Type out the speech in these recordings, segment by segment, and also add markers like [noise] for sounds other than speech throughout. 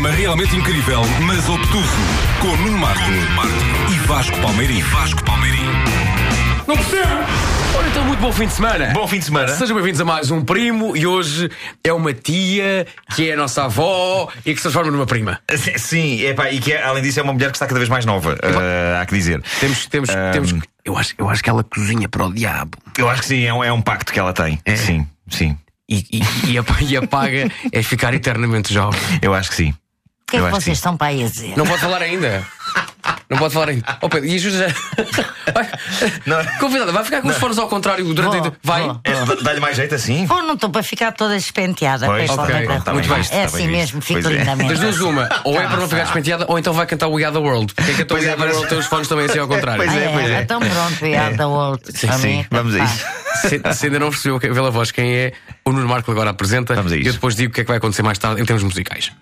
programa realmente incrível, mas obtuso, com Nuno Marco, e Vasco Palmeirim. Vasco Palmeirim. Não percebo! Ora, então, muito bom fim de semana. Bom fim de semana. Sejam bem-vindos a mais um primo e hoje é uma tia que é a nossa avó e que se transforma numa prima. [laughs] Sim, epá, e que é, além disso é uma mulher que está cada vez mais nova, uh, há que dizer. Temos, temos, Ahm. temos. Eu acho, eu acho que ela cozinha para o diabo. Eu acho que sim, é um, é um pacto que ela tem. Sim, sim. E, e, e, a, e a paga [laughs] é ficar eternamente jovem. Eu acho que sim. O que é que que vocês estão para aí a dizer? Não pode falar ainda. Não pode falar ainda. Oh, Pedro, e ajuda já. [laughs] Convidada, vai ficar com os fones ao contrário durante. Vou, vai. vou. É, dá- Dá-lhe mais jeito assim? Ou não estou para ficar toda despenteada. Pois, para ir para o ok, meio da tá bem visto, É tá assim bem visto. mesmo, fico Pois é. lindamente. Das duas, uma. [laughs] Ou é para não ficar despenteada, ou então vai cantar We Are the World. Quem canta Pois We é, Are the World tem os fones também assim ao contrário. Pois é, pois é. Então pronto, we are the world. Sim, sim, mim, vamos a isso. Se, se ainda não percebeu que- pela voz quem é, o Nuno Marco agora apresenta. Vamos a E isso. eu depois digo o que é que vai acontecer mais tarde em termos musicais.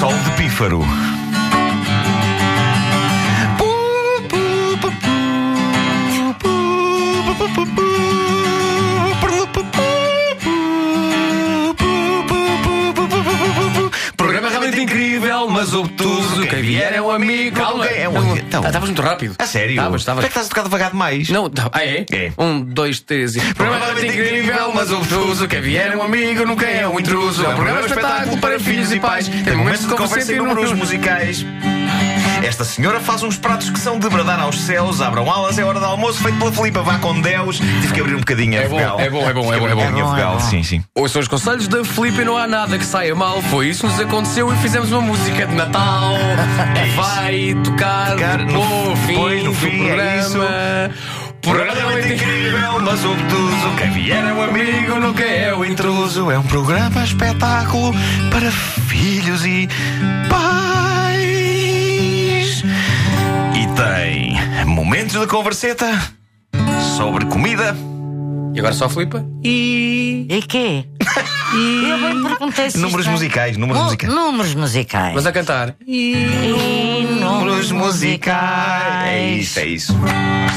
Sol de pífaro. Programa realmente incrível, mas obtuso. Quem vier é um amigo. Calma, É um amigo. Então. ah, Estavas muito rápido. A sério? Estavas, estavas. Porquê é que estás a tocar devagar demais? Não, ah é? É. Um, dois, três e. [laughs] Programa realmente incrível, mas obtuso. Quem vier é um amigo, nunca é um intruso. É um programa espetáculo para filhos e pais. Tem momentos de conversa e números musicais. Esta senhora faz uns pratos que são de bradar aos céus. Abram alas, é hora de almoço, feito pela Filipa, vá com Deus. Tive que abrir um bocadinho a É bom, vogal. é bom, é bom, é bom, é bom. É bom, é bom. Sim, sim. Ouçam os conselhos da Felipe e não há nada que saia mal. Foi isso que nos aconteceu e fizemos uma música de Natal. [laughs] É isso. Vai tocar, Tocar no- no fim depois, no do fim, é programa. Programa realmente incrível, mas obtuso. Quem vier é um amigo, nunca é o intruso. É um programa espetáculo para filhos e pais. Momentos de converseta sobre comida E agora só a Filipe? e E quê? [laughs] Eu bem perguntei se números isto é- musicais. Números musicais. Números musicais. Mas a cantar. E números musicais. É isso, é isso.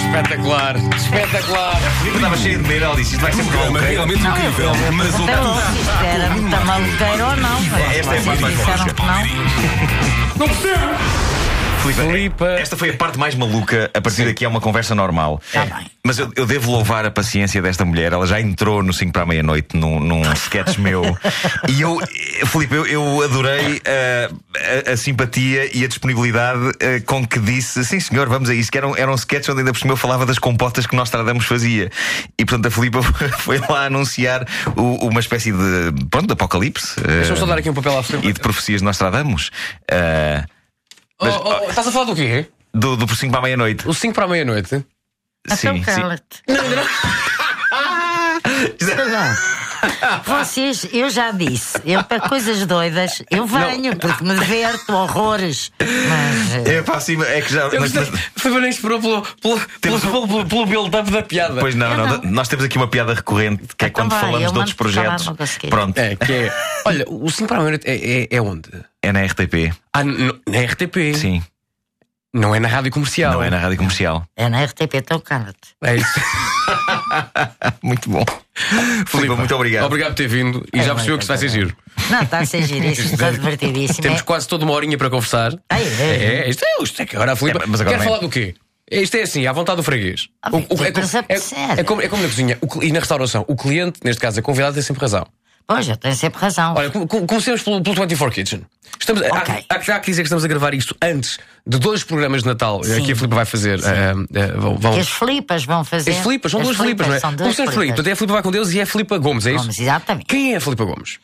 Espetacular, espetacular. Filipe estava cheio de medo, ela disse: Isto vai ser Programa maluco. realmente incrível, mas Até logo, obtuso. se isto era muita maluqueira ou não. mas Esta é a parte mais não. Não percebo. Esta foi a parte mais maluca. A partir daqui é uma conversa normal. Tá bem. Mas eu, eu devo louvar a paciência desta mulher. Ela já entrou no 5 para a meia-noite num, num sketch meu. [laughs] E eu, eh, Filipe, eu, eu adorei eh, a, a simpatia e a disponibilidade eh, com que disse: sim, senhor, vamos a isso. Que era um, era um sketch onde ainda por cima eu falava das compotas que Nostradamus fazia. E portanto a Filipe [laughs] foi lá anunciar o- uma espécie de, pronto, de apocalipse. eh, Deixa-me só dar aqui um papel à Filipe. e de profecias de Nostradamus. eh, Oh, oh, oh, estás a falar do quê? do, do por 5 para a meia-noite. O 5 para a meia-noite? Então Sim, sim. cala-te. [laughs] Vocês, eu já disse, eu para coisas doidas, eu venho, porque me diverto horrores. Mas. eh, É pá, sim, é que já. Mas- mas- Foi nem esperou pelo, pelo, pelo, pelo, pelo, pelo build-up da piada. Pois não, não, não. Nós temos aqui uma piada recorrente que é Então quando vai, falamos de outros falar projetos. seguir. Pronto, É, que é. Olha, o 5 para a meia-noite é, é, é onde? é na RTP. Ah, na RTP. Sim, Não é na rádio comercial. não é na rádio comercial. É na RTP, então cala-te. É isso. [laughs] [laughs] Muito bom. Filipe, muito obrigado. Obrigado por ter vindo e É, já percebeu que isto vai ser giro. Não, está a ser giríssimo, está divertidíssimo. Temos É- quase toda uma horinha para conversar. Ai, é. É, isto é, isto é que agora a Filipe. É, mas agora Quer é. falar do quê? Isto é assim, à vontade do freguês. Ah, O- o- é, como, é é, é como, é como na cozinha e na restauração. O cliente, neste caso a convidada, tem sempre razão. Pois, eu tenho sempre razão. Olha, com- com- comecemos pelo, pelo 24 Kitchen. Estamos, há- Ok. há, há, que dizer que estamos a gravar isto antes de dois programas de Natal Sim. que a Filipe vai fazer. ah, ah, vão- vão- Que as Filipas vão fazer. As Filipas, são As duas Filipas, não é? São duas. Filipas. Portanto, é a Filipa vai com Deus e é a Filipa Gomes, é isso? Gomes, exatamente. Quem é a Filipa Gomes?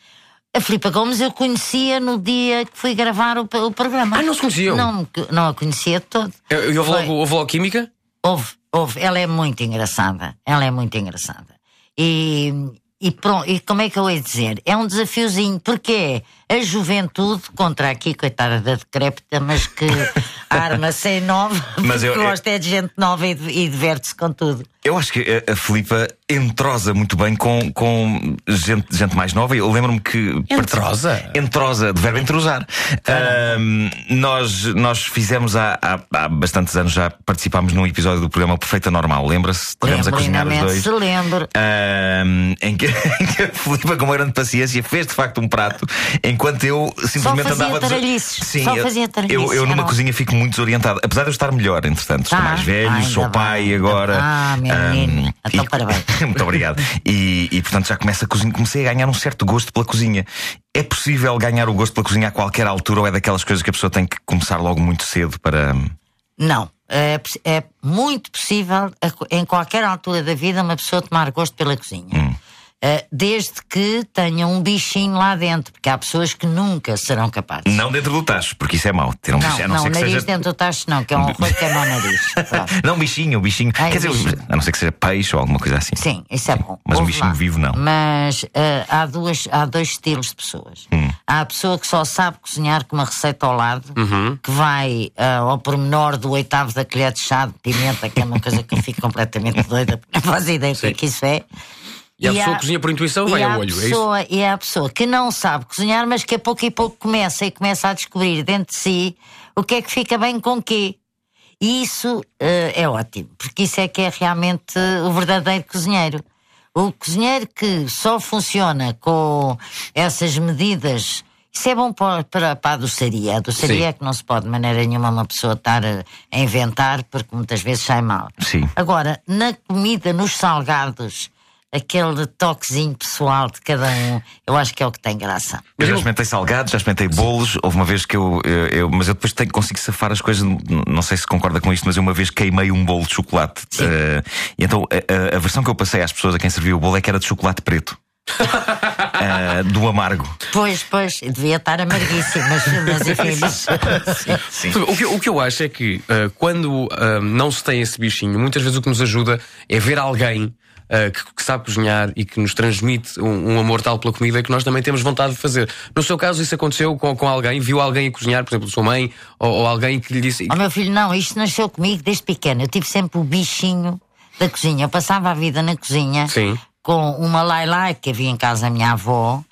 A Filipa Gomes eu conhecia no dia que fui gravar o, o programa. Ah, não se conheciam? Não, não a conhecia de todo. E houve Foi- logo, houve logo química? Houve, houve. Ela é muito engraçada. Ela é muito engraçada. E, e pronto, e como é que eu ia dizer? É um desafiozinho, porque é a juventude contra aqui, coitada da decrépita, mas que [laughs] arma sem nova, Mas eu- gosta é de gente nova e, e diverte-se com tudo. Eu acho que a, a Filipa entrosa muito bem com, com gente, gente mais nova. Eu lembro-me que. Entrosa? Entrosa, de verbo entrosar. Ahm, nós, nós fizemos há, há, há bastantes anos, já participámos num episódio do programa Perfeita Normal. Lembra-se? Estivemos a cozinhar os dois. se lembro. Ahm, em que [laughs] em que a Filipa, com uma grande paciência, fez de facto um prato, enquanto eu simplesmente fazia andava. taralhices. Sim, Só eu- fazia taralhices, Eu, eu numa cozinha fico muito desorientado. Apesar de eu estar melhor, entretanto, estou Tá. mais velho, Ah, sou pai bem. agora. Ah, meu menino. Então, parabéns. [laughs] muito obrigado. E, e, portanto já começo a cozinhar, comecei a ganhar um certo gosto pela cozinha. É possível ganhar o gosto pela cozinha a qualquer altura ou é daquelas coisas que a pessoa tem que começar logo muito cedo para. Não. É, é muito possível, em qualquer altura da vida, uma pessoa tomar gosto pela cozinha. Hum. Eh, desde que tenha um bichinho lá dentro, porque há pessoas que nunca serão capazes. Não dentro do tacho, porque isso é mau. Ter um Não, bicho, a não, não, ser que nariz seja. dentro do tacho não, que é um [laughs] horror que é mau nariz. Pronto. Não, bichinho, bichinho. Ai, Quer dizer, bichinho. a não ser que seja peixe ou alguma coisa assim. Sim, isso é bom. Mas um Ouve bichinho lá. vivo, não. Mas eh, há, duas, há dois estilos de pessoas. Hum. Há a pessoa que só sabe cozinhar com uma receita ao lado, Uhum. que vai eh, ao pormenor do oitavo da colher de chá de pimenta, que é uma coisa que eu fico [laughs] completamente doida, porque não faço ideia do que é que isso é. E a pessoa há- cozinha por intuição vai ao olho, é isso? pessoa, E há a pessoa que não sabe cozinhar, mas que a pouco e pouco começa e começa a descobrir dentro de si o que é que fica bem com quê. E isso eh, é ótimo, porque isso é que é realmente o verdadeiro cozinheiro. O cozinheiro que só funciona com essas medidas. Isso é bom para, para, para a doçaria. A doçaria é que não se pode de maneira nenhuma uma pessoa estar a, a inventar, porque muitas vezes sai mal. Sim. Agora, na comida, nos salgados, aquele toquezinho pessoal de cada um, eu acho que é o que tem graça. Eu já experimentei salgados, já experimentei bolos. Houve uma vez que eu. eu- eu- mas eu depois tenho, consigo safar as coisas. Não sei se concorda com isto, mas eu uma vez queimei um bolo de chocolate. Sim. Eh, e então a, a- a versão que eu passei às pessoas a quem serviu o bolo é que era de chocolate preto. [laughs] Eh, do amargo. Pois, pois, devia estar amarguíssimo, mas, mas enfim, [laughs] mas, sim. O que, o que eu acho é que ah, quando ah, não se tem esse bichinho, muitas vezes o que nos ajuda é ver alguém ah, que, que sabe cozinhar e que nos transmite um, um amor tal pela comida que nós também temos vontade de fazer. No seu caso, isso aconteceu com, com alguém, viu alguém a cozinhar, por exemplo, sua mãe, ou, ou alguém que lhe disse. Ó meu filho, não, isto nasceu comigo desde pequeno. Eu tive sempre o bichinho da cozinha. Eu passava a vida na cozinha Sim. com uma lailai que havia em casa da minha avó.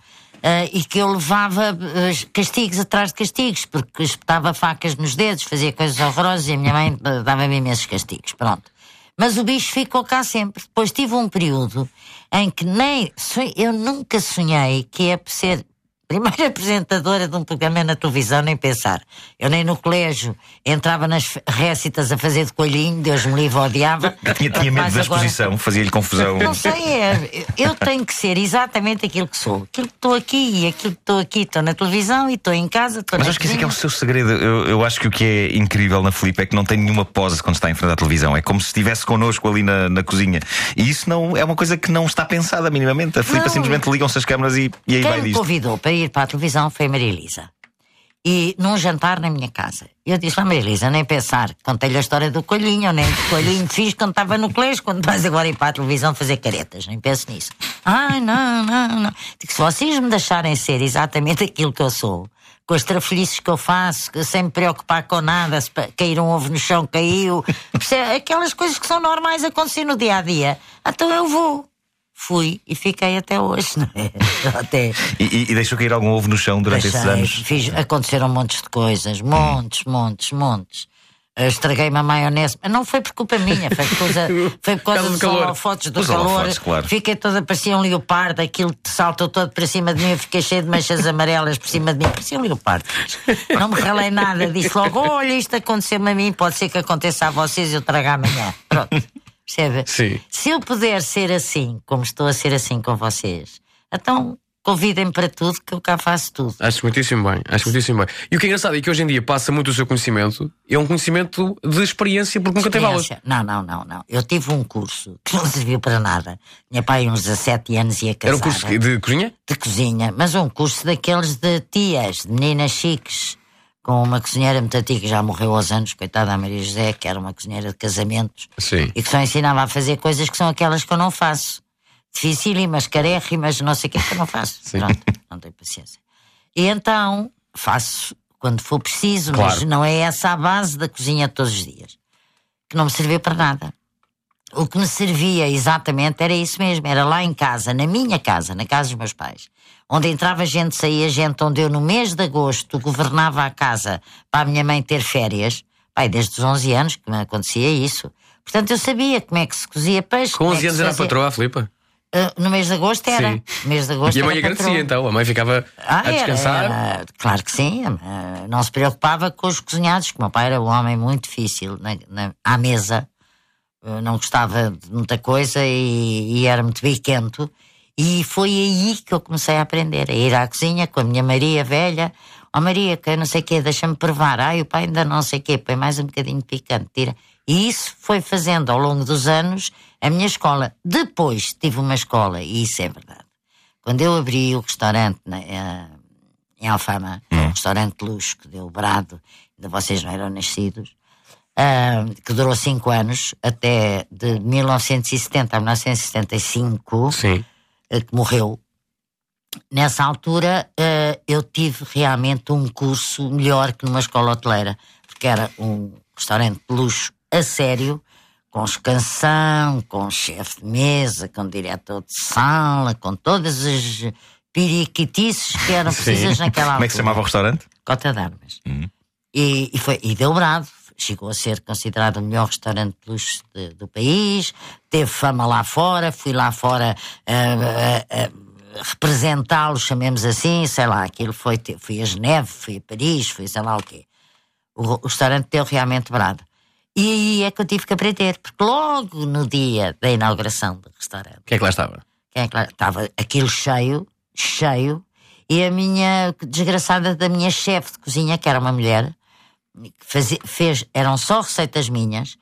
eh, e que eu levava eh, castigos atrás de castigos, porque espetava facas nos dedos, fazia coisas horrorosas e a minha mãe eh, dava-me imensos castigos. Pronto. Mas o bicho ficou cá sempre. Depois tive um período em que nem. Eu nunca sonhei que ia ser primeira apresentadora de um programa na televisão, nem pensar. Eu nem no colégio entrava nas récitas a fazer de coelhinho, Deus me livre, odiava. [laughs] Tinha, tinha medo da agora- exposição, fazia-lhe confusão. Não sei, é, eu tenho que ser exatamente aquilo que sou. Aquilo que estou aqui e aquilo que estou aqui. Estou na televisão e estou em casa. Mas acho que esse é, é o seu segredo. Eu, eu acho que o que é incrível na Filipe é que não tem nenhuma pose quando está em frente à televisão. É como se estivesse connosco ali na, na cozinha. E isso não é uma coisa que não está pensada minimamente. A Filipe Não. simplesmente ligam-se as câmaras e, e aí vai disto. convidou para ir para a televisão foi a Maria Elisa. E num jantar na minha casa. Eu disse, lá Maria Elisa, nem pensar. Contei-lhe a história do coelhinho, eu nem de coelhinho [laughs] fiz quando estava no colégio, quando vais agora ir para a televisão fazer caretas. Nem penso nisso. Ai, não, não, não. Digo, se vocês me deixarem ser exatamente aquilo que eu sou, com as trafelices que eu faço, sem me preocupar com nada, se cair um ovo no chão, caiu. Aquelas coisas que são normais acontecer no dia a dia. Então eu vou. Fui e fiquei até hoje, [laughs] não é? Até. E, e- deixou cair algum ovo no chão durante esses Deixei, anos. fiz- aconteceram montes de coisas, montes, montes, montes. Estraguei-me a maionese, mas não foi por culpa minha, foi por causa, [laughs] foi por causa do calor. holofotes do Os calor. holofotes, claro. Fiquei toda, parecia um leopardo, aquilo que saltou todo para cima de mim, eu fiquei cheio de manchas amarelas por cima de mim, parecia um leopardo. Não me ralei nada, disse logo: olha, isto aconteceu-me a mim, pode ser que aconteça a vocês, eu trago amanhã. Pronto. Percebe? Sim. Se eu puder ser assim, como estou a ser assim com vocês, então convidem-me para tudo, que eu cá faço tudo. Acho muitíssimo bem, acho muitíssimo bem. E o que é engraçado é que hoje em dia passa muito o seu conhecimento, é um conhecimento de experiência, porque nunca teve aulas. Não, não, não, não. Eu tive um curso que não [laughs] serviu para nada. Minha pai, uns 17 anos, ia casar. Era um curso de cozinha? de cozinha, mas um curso daqueles de tias, de meninas chiques, com uma cozinheira muito antiga, que já morreu aos anos, coitada a Maria José, que era uma cozinheira de casamentos, Sim. e que só ensinava a fazer coisas que são aquelas que eu não faço. Dificílimas, carérrimas, não sei o que, que eu não faço. [laughs] Sim. Pronto, não tenho paciência. E então faço quando for preciso, mas Claro. não é essa a base da cozinha de todos os dias. Que não me serviu para nada. O que me servia exatamente era isso mesmo, era lá em casa, na minha casa, na casa dos meus pais, onde entrava gente, saía gente, onde eu no mês de agosto governava a casa para a minha mãe ter férias, pai, desde os 11 anos que me acontecia isso. Portanto, eu sabia como é que se cozia peixe. Com como é 11 que anos era fazia- patroa, a Filipa? Ah, no mês de agosto era. Sim. Mês de agosto E a mãe era agradecia patroa. então, a mãe ficava Ah, a era, descansar. era. claro que sim. ah, Não se preocupava com os cozinhados, que o meu pai era um homem muito difícil na, na- à mesa. Ah, Não gostava de muita coisa e, e era muito biquento. E foi aí que eu comecei a aprender, a ir à cozinha com a minha Maria velha. Ó Maria, que eu não sei o quê, deixa-me provar. Ai, o pai ainda não sei o quê, põe mais um bocadinho de picante, tira. E isso foi fazendo ao longo dos anos a minha escola. Depois tive uma escola, e isso é verdade. Quando eu abri o restaurante na- eh, em Alfama, é um restaurante de luxo que deu brado, ainda vocês não eram nascidos, ah, que durou cinco anos, até de 1970 a 1975, Sim. Eh, que morreu. Nessa altura, eh, eu tive realmente um curso melhor que numa escola hoteleira, porque era um restaurante de luxo a sério, com escansão, com chefe de mesa, com diretor de sala, com todas as periquitices que eram [laughs] precisas naquela altura. Como é que se chamava o restaurante? Cota de Armas. E, e, foi, e deu brado. Chegou a ser considerado o melhor restaurante de luxo de- do país. Teve fama lá fora. Fui lá fora ah, ah, representá-lo, chamemos assim. Sei lá, aquilo foi. Fui a Geneve, fui a Paris, fui sei lá o quê. O, o restaurante deu realmente brado. E aí é que eu tive que aprender, porque logo no dia da inauguração do restaurante. Quem é que lá estava? Quem é que lá- Estava aquilo cheio, cheio, e a minha desgraçada da minha chefe de cozinha, que era uma mulher, fazia- fez, eram só receitas minhas.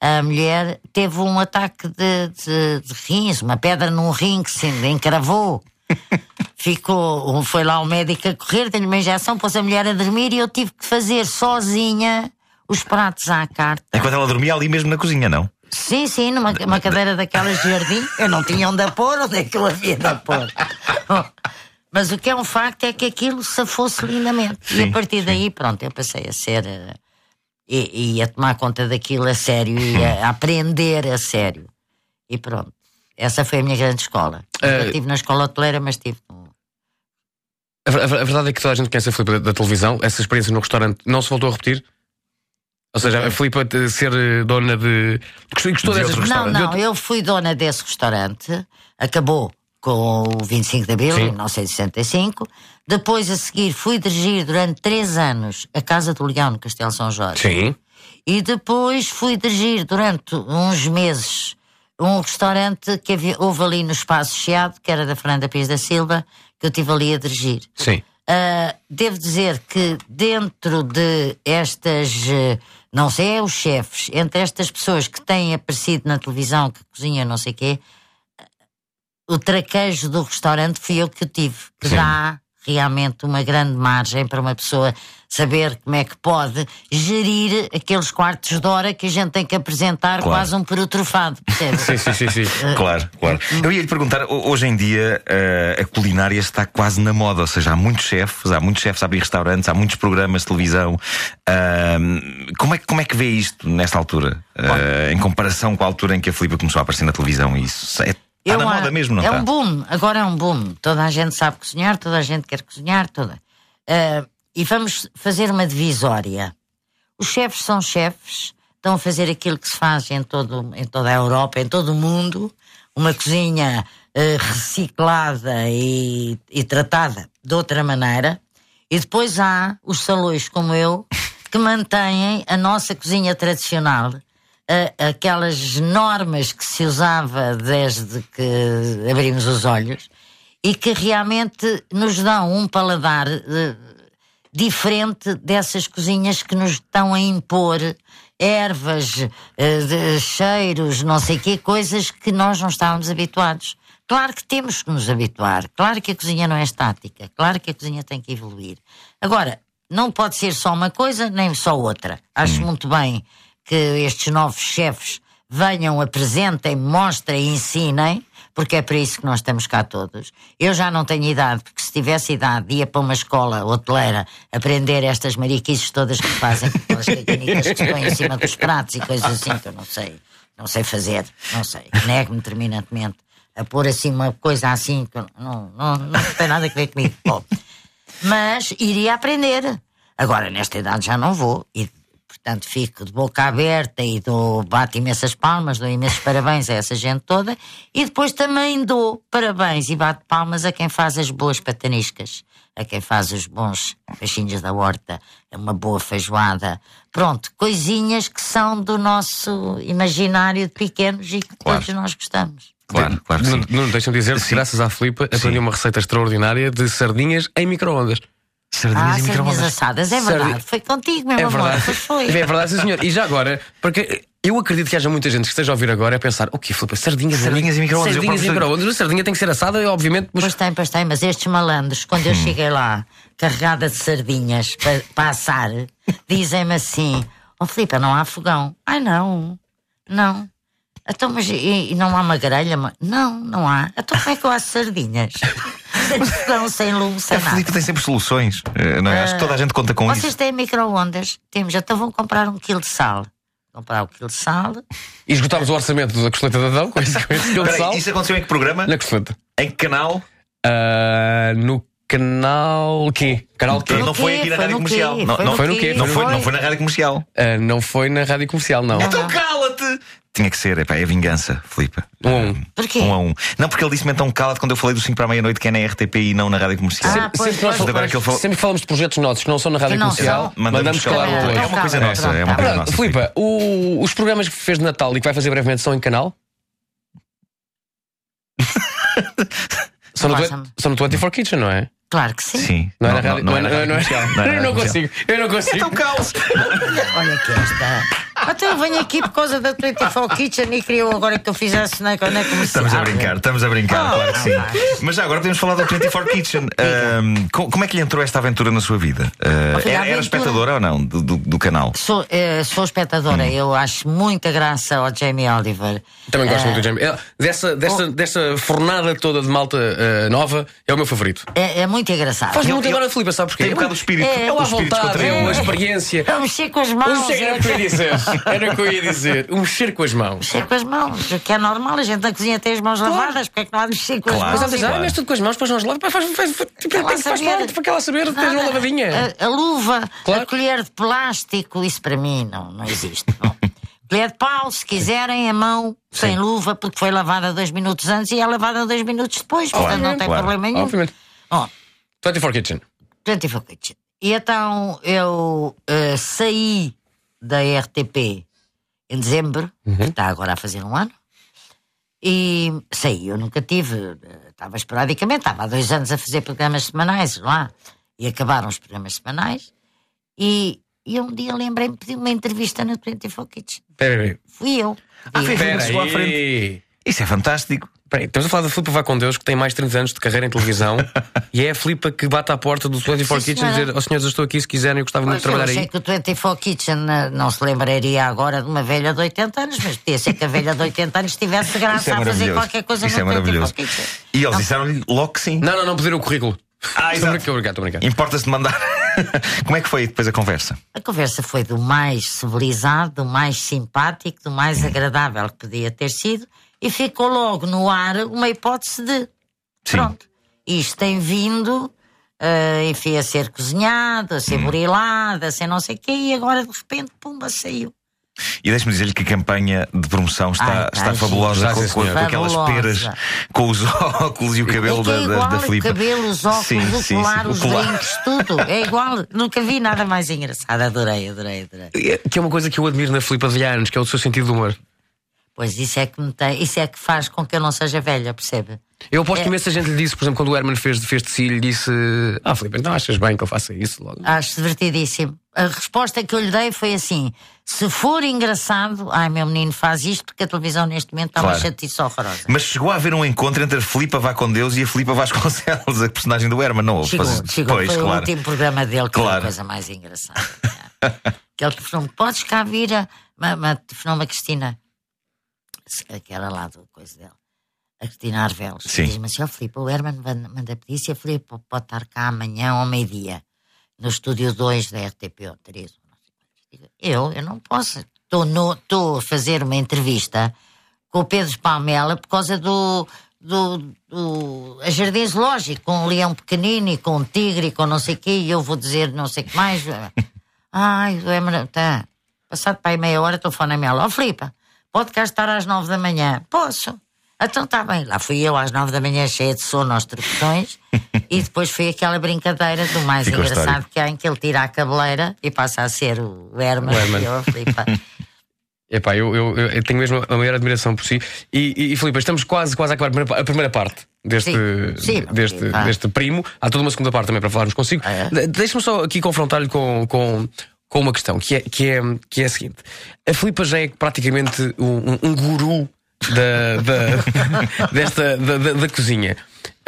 A mulher teve um ataque de, de, de rins, uma pedra num rim que se encravou. [laughs] Ficou, foi lá o médico a correr, deu-lhe uma injeção, pôs a mulher a dormir e eu tive que fazer sozinha os pratos à carta. Enquanto ela dormia ali mesmo na cozinha, não? Sim, sim, numa uma cadeira daquelas de jardim. Eu não tinha onde a pôr, onde é que eu havia de a pôr? [laughs] Mas o que é um facto é que aquilo se fosse lindamente. e Sim, a partir daí, pronto, eu passei a ser. eh, E, e a tomar conta daquilo a sério e a, [laughs] aprender a sério. E pronto. Essa foi a minha grande escola. Eh, Eu estive na escola hoteleira, mas estive. no- A, ver- a verdade é que toda a gente conhece a Filipe da, da televisão. Essa experiência no restaurante não se voltou a repetir? Ou seja, a Filipe ser eh, dona de. Gostou, De dessas Não, não, eu fui dona desse restaurante, acabou com o 25 de Abril, Sim. em 1965. Depois, a seguir, fui dirigir durante três anos a Casa do Leão, no Castelo São Jorge. Sim. E depois fui dirigir durante uns meses um restaurante que havia, houve ali no Espaço Chiado, que era da Fernanda Pires da Silva, que eu estive ali a dirigir. Sim. Ah, devo dizer que dentro de estas, não sei, é os chefes, entre estas pessoas que têm aparecido na televisão, que cozinham não sei o quê, o traquejo do restaurante fui eu que tive, que Sim. dá realmente uma grande margem para uma pessoa saber como é que pode gerir aqueles quartos de hora que a gente tem que apresentar Claro. quase um perutrofado, percebe? [laughs] Sim, sim, sim, sim. Claro, claro. Eu ia lhe perguntar, ho- hoje em dia eh, a culinária está quase na moda, ou seja, há muitos chefes, há muitos chefes a abrir restaurantes, há muitos programas de televisão. Como, é, que- como é que vê isto nesta altura? Eh, em comparação com a altura em que a Filipe começou a aparecer na televisão? Isso é, está na moda mesmo, não é está? um boom, agora é um boom. Toda a gente sabe cozinhar, toda a gente quer cozinhar, toda. Ah, e vamos fazer uma divisória. Os chefes são chefes, estão a fazer aquilo que se faz em, todo, em toda a Europa, em todo o mundo, uma cozinha ah, reciclada e, e tratada de outra maneira. E depois há os salões como eu, que mantêm a nossa cozinha tradicional aquelas normas que se usava desde que abrimos os olhos e que realmente nos dão um paladar eh, diferente dessas cozinhas que nos estão a impor ervas, eh, de- cheiros, não sei quê, coisas que nós não estávamos habituados. Claro que temos que nos habituar, claro que a cozinha não é estática, claro que a cozinha tem que evoluir. Agora, não pode ser só uma coisa nem só outra. Acho muito bem que estes novos chefes venham, apresentem, mostrem, ensinem, porque é para isso que nós estamos cá todos. Eu já não tenho idade, porque se tivesse idade, ia para uma escola hoteleira aprender estas mariquices todas que fazem, aquelas caganitas que se põem em cima dos pratos e coisas assim que eu não sei, não sei fazer, não sei. Nego-me terminantemente a pôr assim uma coisa assim que não, não, não tem nada a ver comigo. Bom, mas iria aprender. Agora, nesta idade já não vou. E portanto fico de boca aberta e dou, bato imensas palmas, dou imensos parabéns a essa gente toda e depois também dou parabéns e bato palmas a quem faz as boas pataniscas, a quem faz os bons peixinhos da horta, uma boa feijoada. Pronto, coisinhas que são do nosso imaginário de pequenos e que Claro. todos nós gostamos. Claro, claro que sim. Não, não deixam dizer que, graças à Filipe, aprendi uma receita extraordinária de sardinhas em micro-ondas. Sardinhas Ah, e sardinhas microondas. assadas, é Sardi- verdade. Foi contigo, meu É amor. verdade. Pois foi. É verdade, sim, senhor. E já agora, porque eu acredito que haja muita gente que esteja a ouvir agora a pensar: o quê, Filipe? Sardinhas, Sardinhas e micro-ondas. Sardinhas e micro-ondas. A sardinha tem que ser assada, obviamente, mas Pois tem, pois tem, mas estes malandros, quando Hum. eu cheguei lá, carregada de sardinhas para, para assar, dizem-me assim: Ó Filipe, não há fogão. Ai não, não. Então, mas e, e não há uma grelha? Não, não há. Então como é que eu asso sardinhas? [laughs] [laughs] sem fogão, sem lume, sem A nada. Filipe tem sempre soluções. eh, Não é? Acho que toda a gente conta com Vocês isso. têm micro-ondas? Temos, então vão comprar um quilo de sal. Comprar um quilo de sal. e esgotámos o orçamento da costeleta de Adão com esse, com esse quilo de sal. isso aconteceu em que programa? Na costeleta. Em que canal? Ah, no canal. quê? Canal quê? Não, foi aqui na rádio comercial. Não, Foi não no foi no quê? foi, não foi na rádio comercial. Ah, não foi na rádio comercial, não. Então cala-te! Tinha que ser, epá, é vingança, Filipe. Um a um. Porquê? Um a um. Não, porque ele disse-me então cala-te quando eu falei do 5 para a meia-noite que é na RTP e não na rádio comercial. Ah, pois, sempre, nós pois, agora falamos, que ele falou- sempre que falamos de projetos nossos que não são na rádio não comercial. Mandamos mandamos calar o outro. É uma coisa Pronto, nossa, é uma tá coisa nossa. Filipa, o- os programas que fez de Natal e que vai fazer brevemente são em canal? [laughs] são, no, Faça-me. twen- são no 24 Kitchen, não é? Claro que sim. Sim. Não, é na rádio, não, é, não, é- rádio não é- comercial. Não na Eu não rádio comercial. consigo, eu não consigo. Então cala-se! [laughs] Olha que esta. Até eu venho aqui por causa da 24 Kitchen e queriam agora que eu fizesse na, na comercial. Estamos a brincar, estamos a brincar, Ah, claro que sim. Mas já agora podemos falar da 24 Kitchen. Co- como é que lhe entrou esta aventura na sua vida? Olha, era, espectadora ou não do, do, do canal? Sou, eh, sou espectadora, Hum. eu acho muita graça ao Jamie Oliver. Também gosto Eh, muito do Jamie. É, Dessa, dessa, dessa fornada toda de malta eh, nova, é o meu favorito. É, é muito engraçado. Faz muito agora, Filipe, sabe porquê? Tem um bocado o espírito. É, É o lá espírito vontade, é descontraído. uma experiência. [laughs] É mexer com as Um mãos. mexer, era o que eu ia dizer. [laughs] Era o que eu ia dizer. Um mexer com as mãos. Mexer com as mãos, o que é normal, a gente na cozinha tem as mãos lavadas, porque é que não há de mexer com Claro. as Mas mãos? ah, Claro. mexe tudo com as mãos, depois nós lavamos. Faz, faz, faz, tipo, faz saber? parte, para que ela saber, tens uma lavadinha. A, a luva, Claro. a colher de plástico, isso para mim não, não existe. Bom, [laughs] colher de pau, se quiserem, a mão, sem luva, porque foi lavada dois minutos antes e é lavada dois minutos depois, portanto não tem claro. problema nenhum. Obviamente. Bom, 24 Kitchen. 24 Kitchen. E então eu eh, saí da RTP em dezembro, que está agora a fazer um ano, e saí. Eu nunca tive, eh, estava esporadicamente, estava há dois anos a fazer programas semanais lá, e acabaram os programas semanais, e, e um dia lembrei-me de pedir uma entrevista na 24 Kitchen. Espera aí. Fui eu. Ah, foi- Espera chegou à aí. Isso é fantástico. Espera aí, Estamos a falar da Filipa Vá com Deus, que tem mais de 30 anos de carreira em televisão, [laughs] e é a Filipa que bate à porta do 24 Sim, Kitchen e dizer: Ó senhores, eu estou aqui se quiserem, eu gostava muito de Pois, eu trabalhar achei aí. que o 24 Kitchen eh, não se lembraria agora de uma velha de 80 anos, mas podia ser que a velha de 80 anos tivesse [laughs] Isso graça é a fazer qualquer coisa Isso é no 24 maravilhoso. Kitchen. E eles disseram-lhe logo que sim. Não, não, não pediram o currículo. Ah, exato. estou a brincar, estou a brincar. Importa-se de mandar. [laughs] Como é que foi depois a conversa? A conversa foi do mais civilizado, do mais simpático, do mais agradável que podia ter sido e ficou logo no ar uma hipótese de. Sim. Pronto. Isto tem vindo, eh, enfim, a ser cozinhado, a ser Hum. burilado, a ser não sei o quê, e agora de repente, pumba, saiu. E deixe-me dizer-lhe que a campanha de promoção está, Ai, está ai, fabulosa com, com- com aquelas peras, com os [laughs] óculos e o cabelo é que é da, da, da o Filipa. cabelo, os óculos, Sim, o sim, colar, sim, o os colar. brincos, tudo. É igual. Nunca vi nada mais engraçado. Adorei, adorei, adorei. Que é uma coisa que eu admiro na Filipa de anos, que é o seu sentido de humor. Pois isso é que me tem, isso é que faz com que eu não seja velha, percebe? Eu aposto É. que imensa gente lhe disse, por exemplo, quando o Herman fez, fez de si, lhe disse: Ah, Filipe, então achas bem que eu faça isso logo? Acho divertidíssimo. A resposta que eu lhe dei foi assim: se for engraçado, ai meu menino faz isto porque a televisão neste momento está uma Claro. chatice horrorosa. Mas chegou a haver um encontro entre a Filipa Vá com Deus e a Filipa Vasconcelos, a personagem do Herman, não houve? Chegou, Faz- chegou. Pois, foi o claro. último programa dele que foi Claro. a coisa mais engraçada. Aquele que falou podes cá vir a. ma- ma- Telefonou-me a Cristina, se- aquela lá do coisa dela, a Cristina Arvelos. Diz-me assim: Ó Filipe, o Herman manda pedir se a Filipe pode estar cá amanhã ao meio-dia, no estúdio 2 da RTP ou 3. Eu, eu não posso. Estou a fazer uma entrevista com o Pedro Palmela por causa do, do, do a Jardim Zoológico, com um leão pequenino e com um tigre e com não sei o quê, e eu vou dizer não sei o que mais. [laughs] Ai, o Emma, tá. Passado para aí meia hora, telefona-me ela: Ó oh, Filipa, pode cá estar às nove da manhã? Posso. Então está bem. Lá fui eu às nove da manhã, cheia de sono aos trocotões, [laughs] e depois foi aquela brincadeira do mais Ficou engraçado histórico. que há em que ele tira a cabeleira e passa a ser o Herman. O Herman. E eu, Filipa. [laughs] Epá, eu, eu, eu tenho mesmo a maior admiração por si. E, e, Filipe, estamos quase, quase a acabar a primeira, a primeira parte deste, Sim, sim, deste, pá. deste primo. Há toda uma segunda parte também para falarmos consigo. É? De- Deixa-me só aqui confrontar-lhe com, com, com uma questão que é, que, é, que é a seguinte: a Filipa já é praticamente um, um- guru da, da, [laughs] desta, da, da- da cozinha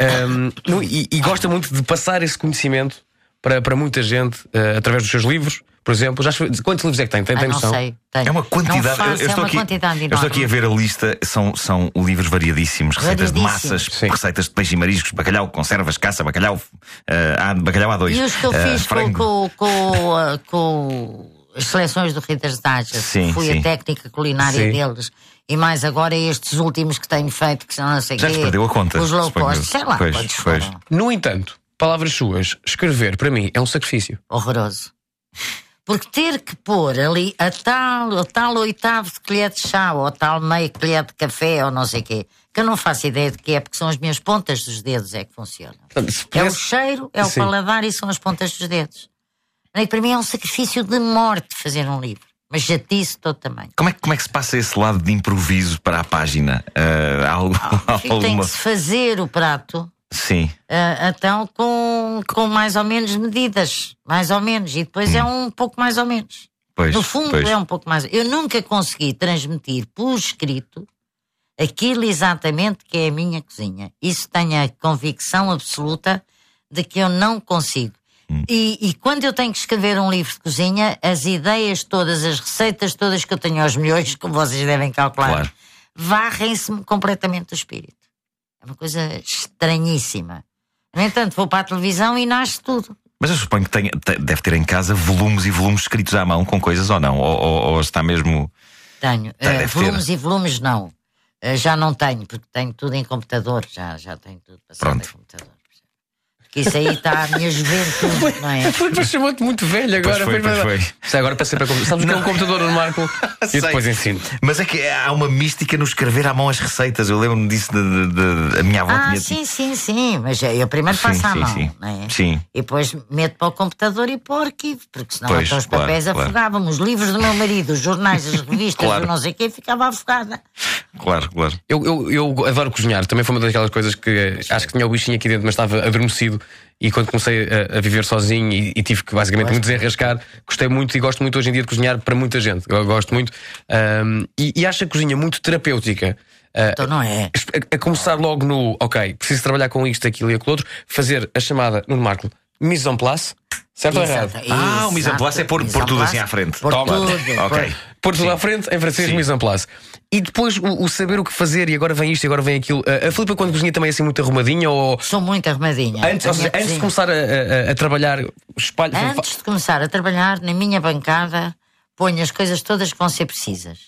Um, e, e gosta muito de passar esse conhecimento para, para muita gente eh, através dos seus livros. Por exemplo, já escreveu- quantos livros é que tem? Tem, Ah, tem não noção? sei. tenho. É uma quantidade. Não faço, eu, eu é estou uma aqui, quantidade eu estou aqui a ver a lista. São, são livros variadíssimos, receitas de Variadíssimos. massas, Sim. receitas de peixe e mariscos, bacalhau, conservas, caça, bacalhau, eh, há bacalhau há dois. E os que eu eh, fiz com, frango. com, com, ah, com as seleções do Ritas Dajas, Sim, fui sim. a técnica culinária Sim. deles. E mais agora estes últimos que tenho feito, que são não sei Já quê. se perdeu a conta, Os low cost, sei lá Pois, pois. No entanto, palavras suas, escrever para mim é um sacrifício. Horroroso. Porque ter que pôr ali a tal, a tal oitavo de colher de chá ou a tal meio colher de café ou não sei quê, que eu não faço ideia de que é, porque são as minhas pontas dos dedos é que funcionam. Se É o cheiro, é o Sim. paladar e são as pontas dos dedos. E para mim é um sacrifício de morte fazer um livro. Mas já disse todo tamanho. Como é, que- como é que se passa esse lado de improviso para a página? Eh, há algo, [laughs] Tem alguma. que se fazer o prato Sim. ah, então com, com mais ou menos medidas. Mais ou menos. E depois é um pouco mais ou menos. Pois, no fundo pois. é um pouco mais. Eu nunca consegui transmitir por escrito aquilo exatamente que é a minha cozinha. Isso tenho a convicção absoluta de que eu não consigo. Hum. E, e quando eu tenho que escrever um livro de cozinha, as ideias todas, as receitas todas que eu tenho aos milhões, como vocês devem calcular, Claro. varrem-se-me completamente do espírito. É uma coisa estranhíssima. No entanto, vou para a televisão e nasce tudo. Mas eu suponho que tenha- te- deve ter em casa volumes e volumes escritos à mão com coisas ou não? Ou, ou- ou está mesmo. Tenho. Deve Eh, ter. volumes e volumes não. Eh, já não tenho, porque tenho tudo em computador. Já, já tenho tudo passado Pronto. em computador. Porque isso aí está a minha juventude, não é? Filipe chamou-te muito velho agora. foi, pois foi. É agora para sempre a computador. Sabes o que é um computador no Marco? [laughs] E depois ensino. Mas é que há uma mística no escrever à mão as receitas. Eu lembro-me disso de, de- de- a minha avó Ah, tinha. sim, sim, sim. Mas eu primeiro Sim, passo à sim, mão, sim. não é? Sim. E depois meto para o computador e para o arquivo, porque senão Pois, até os papéis claro. afogavam. Os livros do meu marido, os jornais, as revistas, Claro. o não sei o quê, ficava afogada. Claro, claro. Eu, eu, eu adoro cozinhar, também foi uma daquelas coisas que eh, acho que tinha o bichinho aqui dentro, mas estava adormecido. E quando comecei a, a viver sozinho e, e tive que basicamente me desenrascar, gostei muito e gosto muito hoje em dia de cozinhar para muita gente. Eu gosto muito. Ahm, e, e acho a cozinha muito terapêutica. Ah, Então não é. a, a começar logo no, ok, preciso trabalhar com isto, aquilo e aquilo outro, fazer a chamada, no Marco, mise en place, certo ou errado? Ah, o mise en place é pôr- pôr tudo assim à frente. Pôr Toma. tudo. Ok. pôr- tudo à frente, em francês, Sim. mise en place. E depois o, o saber o que fazer, e agora vem isto, e agora vem aquilo. A, a Filipa, quando cozinha, também é assim muito arrumadinha? Ou Sou muito arrumadinha. antes, seja, antes de começar a, a- a trabalhar, espalho. Antes de começar a trabalhar na minha bancada, ponho as coisas todas que vão ser precisas.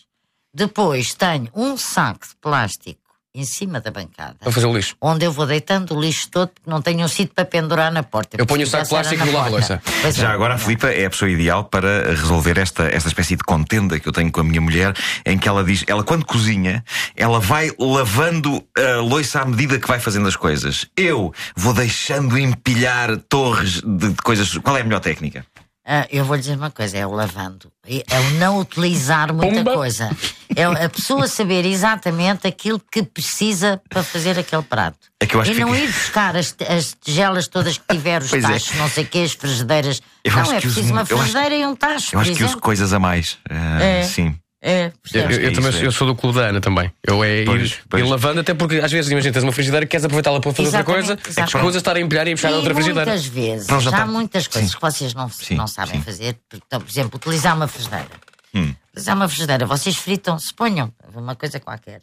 Depois tenho um saco de plástico em cima da bancada, Para fazer o lixo. onde eu vou deitando o lixo todo, porque não tenho um sítio para pendurar na porta. Eu ponho o saco plástico no na lava-louça. porta. Pois é. Já agora a Filipa é a pessoa ideal para resolver esta, esta espécie de contenda que eu tenho com a minha mulher, em que ela diz, ela quando cozinha, ela vai lavando a loiça à medida que vai fazendo as coisas. Eu vou deixando empilhar torres de, de coisas. Qual é a melhor técnica? Ah, eu vou lhe dizer uma coisa: é o lavando, é o não utilizar muita Pumba. coisa. É a pessoa saber exatamente aquilo que precisa para fazer aquele prato. É que eu acho e que não fica- ir buscar as, as tigelas todas que tiver, os [laughs] Pois é. tachos, não sei o quê, as frigideiras. Eu não, é que uso preciso uma eu acho- frigideira e um tacho. Eu por acho que uso coisas a mais. Ah, É. Sim. É, Eu, eu- eu é também isso, é. eu sou do clube da Ana também. Eu é ir, Pois, pois. ir lavando, até porque às vezes, imagina, tens uma frigideira que queres aproveitá-la para fazer outra Exatamente, coisa, é que exatamente. escusas estar a empilhar e E outra frigideira. muitas vezes, Para o já jantar. há muitas coisas Sim. que vocês não, Sim, não sabem sim. fazer. Então, por exemplo, utilizar uma frigideira. Hum. Utilizar uma frigideira, vocês fritam, se ponham, uma coisa qualquer.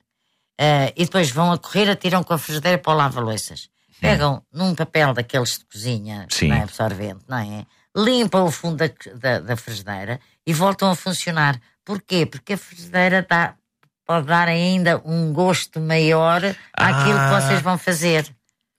Ah, e depois vão a correr, atiram com a frigideira para o lava-loiças. Pegam num papel daqueles de cozinha, não é absorvente, não é? Limpam o fundo da, da, da frigideira e voltam a funcionar. Porquê? Porque a frigideira dá, pode dar ainda um gosto maior àquilo Ah. que vocês vão fazer.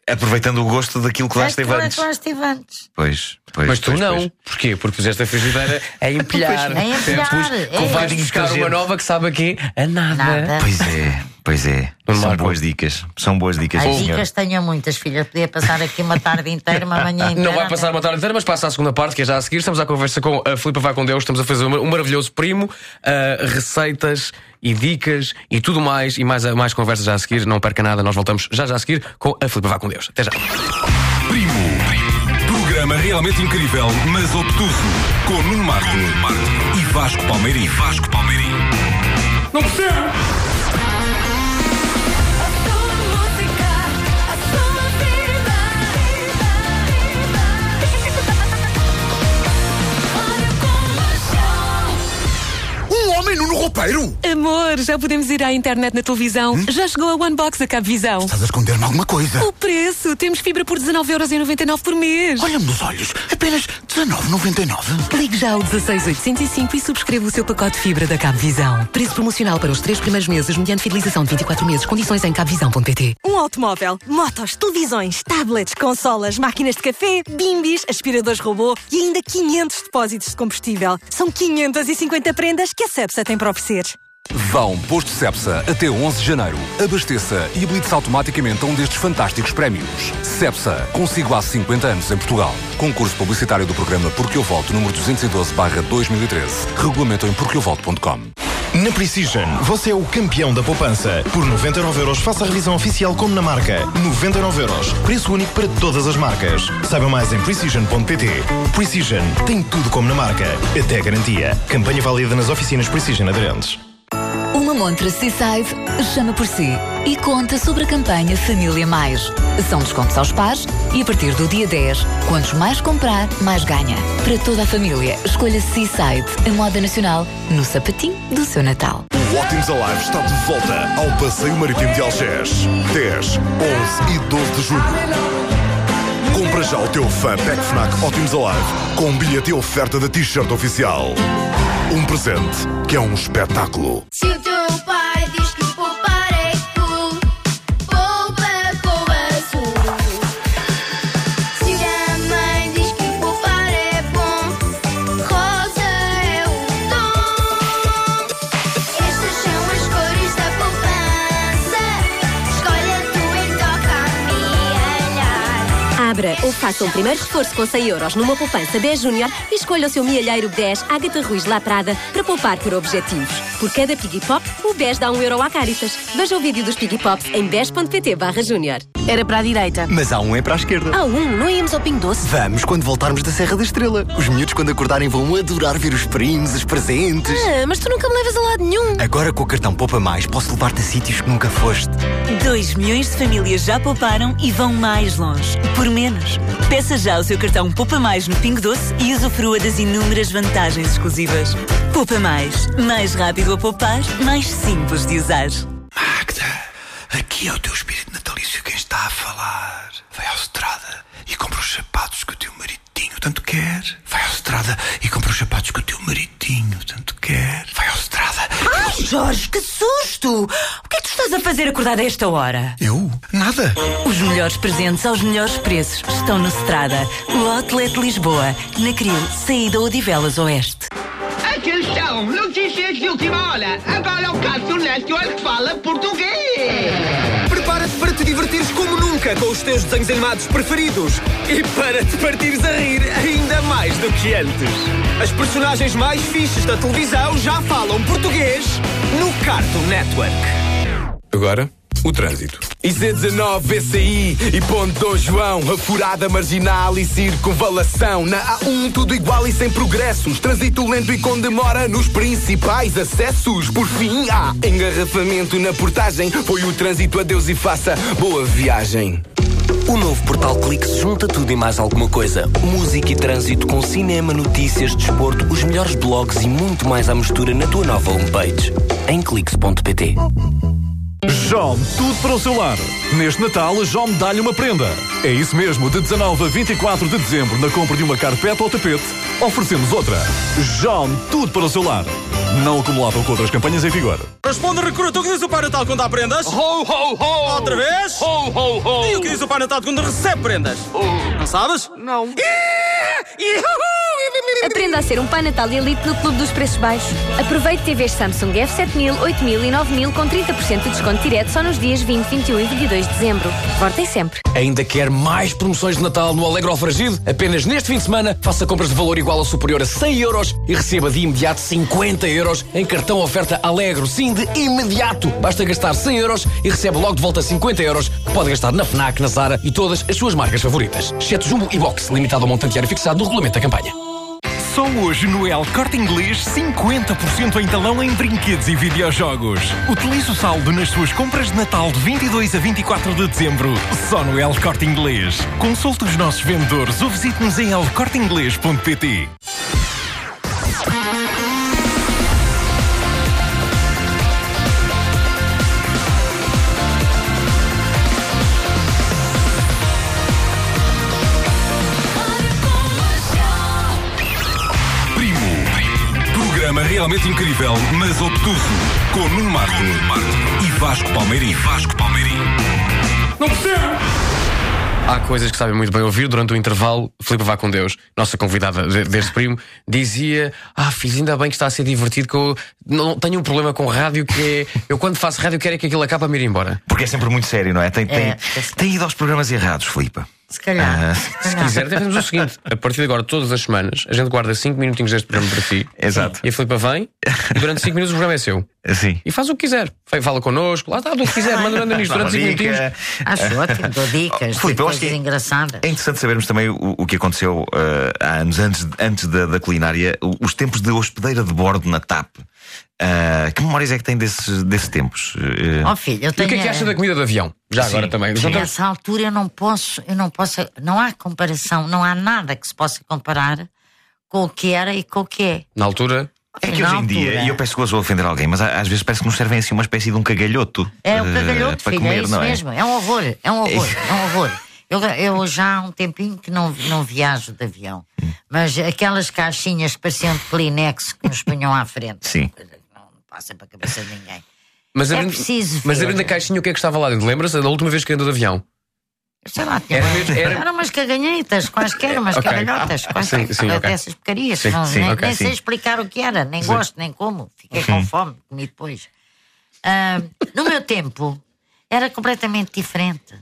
Aproveitando o gosto daquilo que lá esteve antes. que lá estive antes. Pois, pois. Mas tu pois, não. pois. Porquê? Porque puseste a frigideira a [laughs] empilhar. A empilhar, Depois, é. vais buscar uma nova que sabe a quê? A nada. Nada. Pois é, pois é. Nuno São Marco. boas dicas. São boas dicas, As dicas tenho muitas, filha. Podia passar aqui uma tarde inteira, uma manhã inteira. Não vai passar uma tarde inteira, mas passa a segunda parte, que é já a seguir. Estamos à conversa com a Filipa Vai com Deus. Estamos a fazer um maravilhoso primo, ah, receitas e dicas e tudo mais. E mais, mais conversas já a seguir. Não perca nada, nós voltamos já já a seguir com a Filipa Vai com Deus. Até já. Primo. Programa realmente incrível, mas obtuso. Com Nuno Marco e Vasco Palmeirim. Vasco Palmeirim. Não percebo! No roupeiro? Amor, já podemos ir à internet na televisão. Já chegou a Onebox a Cabo Visão. Estás a esconder-me alguma coisa? O preço, temos fibra por 19,99€ por mês. Olha-me nos olhos. Apenas 19,99. Ligue já ao 16805 e subscreva o seu pacote de fibra da Cabo Visão. Preço promocional para os três primeiros meses mediante fidelização de 24 meses. Condições em cabvisão.pt. Um automóvel, motos, televisões, tablets, consolas, máquinas de café, bimbis, aspiradores robô e ainda 500 depósitos de combustível. São 550 prendas que a Cepsa tem para oferecer. Vão Posto Cepsa até 11 de janeiro. Abasteça e habilite-se automaticamente a um destes fantásticos prémios. Cepsa, consigo há 50 anos em Portugal. Concurso publicitário do programa Porque Eu Volto, número 212-2013. Regulamento em porqueuvolto.com. Na Precision, você é o campeão da poupança. Por 99 euros, faça a revisão oficial como na marca. 99 euros. Preço único para todas as marcas. Saiba mais em precision.pt. Precision tem tudo como na marca. Até garantia. Campanha válida nas oficinas Precision aderentes. Uma montra Seaside chama por si e conta sobre a campanha Família Mais. São descontos aos pares e a partir do dia 10, quantos mais comprar, mais ganha. Para toda a família, escolha Seaside, a moda nacional, no sapatinho do seu Natal. O Ótimos Alive está de volta ao Passeio Marítimo de Algés. 10, 11 e 12 de julho. Compra já o teu Fun Pack Fnac Ótimos Alive com um bilhete e oferta da t-shirt oficial. Um presente que é um espetáculo. Abra ou faça um primeiro reforço com 100 euros numa poupança 10 Júnior e escolha o seu mielheiro 10 Agatha Ruiz La Prada para poupar por objetivos. Por cada Piggy Pop, o BES dá um euro à Caritas. Veja o vídeo dos Piggy Pops em bes.pt barra Júnior. Era para a direita. Mas há um é para a esquerda. Há um, não íamos ao Pingo Doce? Vamos quando voltarmos da Serra da Estrela. Os miúdos, quando acordarem, vão adorar ver os primos, os presentes. Ah, mas tu nunca me levas a lado nenhum. Agora com o cartão Poupa Mais, posso levar-te a sítios que nunca foste. 2 milhões de famílias já pouparam e vão mais longe. Por menos. Peça já o seu cartão Poupa Mais no Pingo Doce e usufrua das inúmeras vantagens exclusivas. Poupa Mais. Mais rápido a poupar, mais simples de usar. Magda, aqui é o teu espírito natalício quem está a falar. Vai à estrada e compra os sapatos que o teu maridinho tanto quer. Vai à estrada e compra os sapatos que o teu maridinho tanto quer. Vai à estrada. Ai, Jorge, que susto! O que é que tu estás a fazer acordado a esta hora? Eu? Nada. Os melhores presentes aos melhores preços estão no Strada, o Outlet Lisboa, na Cril, saída Odivelas Oeste. Atenção, notícias de última hora. Agora o Cartoon Network fala português. Prepara-te para te divertires como nunca com os teus desenhos animados preferidos e para te partires a rir ainda mais do que antes. As personagens mais fixes da televisão já falam português no Cartoon Network. Agora, o trânsito. IC19, VCI e Ponte Dom João, a furada marginal e circunvalação. Na A1, tudo igual e sem progressos. Trânsito lento e com demora nos principais acessos. Por fim, há engarrafamento na portagem. Foi o trânsito, adeus e faça boa viagem. O novo portal Clique junta tudo e mais alguma coisa. Música e trânsito com cinema, notícias, desporto, os melhores blogs e muito mais à mistura na tua nova homepage. Em cliques.pt. JOM, tudo para o seu lar. Neste Natal, a JOM dá-lhe uma prenda. É isso mesmo, de 19 a 24 de dezembro, na compra de uma carpete ou tapete, oferecemos outra. JOM, tudo para o seu lar. Não acumulado com outras campanhas em vigor. Responde, recruta, o que diz o Pai Natal quando dá prendas? Ho, ho, ho! Outra vez? Ho, ho, ho! E o que diz o Pai Natal quando recebe prendas? Não sabes? Não. Aprenda a ser um Pai Natal Elite no Clube dos Preços Baixos. Aproveite TVs Samsung F7000, 8000 e 9000 com 30% de desconto direto só nos dias 20, 21 e 22 de dezembro. Voltem sempre. Ainda quer mais promoções de Natal no Alegro Alfragido? Apenas neste fim de semana, faça compras de valor igual ou superior a 100 euros e receba de imediato 50 euros em cartão oferta Alegro. Sim, de imediato. Basta gastar 100 euros e recebe logo de volta 50 euros que pode gastar na FNAC, na Zara e todas as suas marcas favoritas. Exceto Jumbo e Box, limitado ao montante diário fixado no regulamento da campanha. Só hoje no El Corte Inglês 50% em talão em brinquedos e videojogos. Utilize o saldo nas suas compras de Natal de 22 a 24 de dezembro. Só no El Corte Inglês. Consulte os nossos vendedores ou visite-nos em elcorteinglês.pt. Incrível, mas obtuso. Com Nuno Marco e Vasco Palmeirim. Vasco Palmeirim. Não percebo! Há coisas que sabem muito bem ouvir. Durante o intervalo, Filipe Vá com Deus, nossa convidada de- deste primo, dizia: Ah, filho, ainda bem que está a ser divertido. Que eu não tenho um problema com rádio que é. Eu quando faço rádio quero é que aquilo acabe a me ir embora. Porque é sempre muito sério, não é? Tem, tem, É, tem ido aos programas errados, Filipe. Se calhar. Ah, Se quiser, fazemos o seguinte: a partir de agora, todas as semanas, a gente guarda 5 minutinhos deste programa para si. Exato. E a Filipe vem e durante 5 minutos o programa é seu. Sim. E faz o que quiser. Fala connosco, lá está, do que quiser, manda, manda nisto durante 5 Dica. minutinhos. Acho ótimo, dou dicas, Filipe, eu acho coisas que é- engraçadas. É interessante sabermos também o, o que aconteceu eh, há anos antes, antes da, da culinária, os tempos de hospedeira de bordo na TAP. Ah, que memórias é que tem desses, desses tempos? Eh, Ó filho, eu E o que é tenho. que acha da comida de avião? Já agora também. Estamos- Nessa altura eu não posso, eu não posso, não há comparação, não há nada que se possa comparar com o que era e com o que é. Na altura. É que hoje em dia, e eu peço que eu vou ofender alguém, mas às vezes parece que nos servem assim uma espécie de um cagalhoto. É um cagalhoto, para filho, comer, é isso não é? mesmo. É um horror, é um horror, é um horror. [laughs] Eu, eu já há um tempinho que não, não viajo de avião, mas aquelas caixinhas que pareciam de Kleenex que nos punham à frente. Sim. Não passa para a cabeça de ninguém. Mas É abrindo, preciso mas ver. abrindo a caixinha, o que é que estava lá dentro? Lembra-se da última vez que andou de avião? Sei lá, tinha Era umas- era- eram umas caganhitas, quaisquer, umas Ok. cagalhotas, quaisquer, Sim, sim, ok. dessas porcarias. Sim, não, sim, nem ok, nem sei explicar o que era, nem gosto, nem como. Fiquei com Uhum. fome, comi depois. Ah, no meu tempo, era completamente diferente.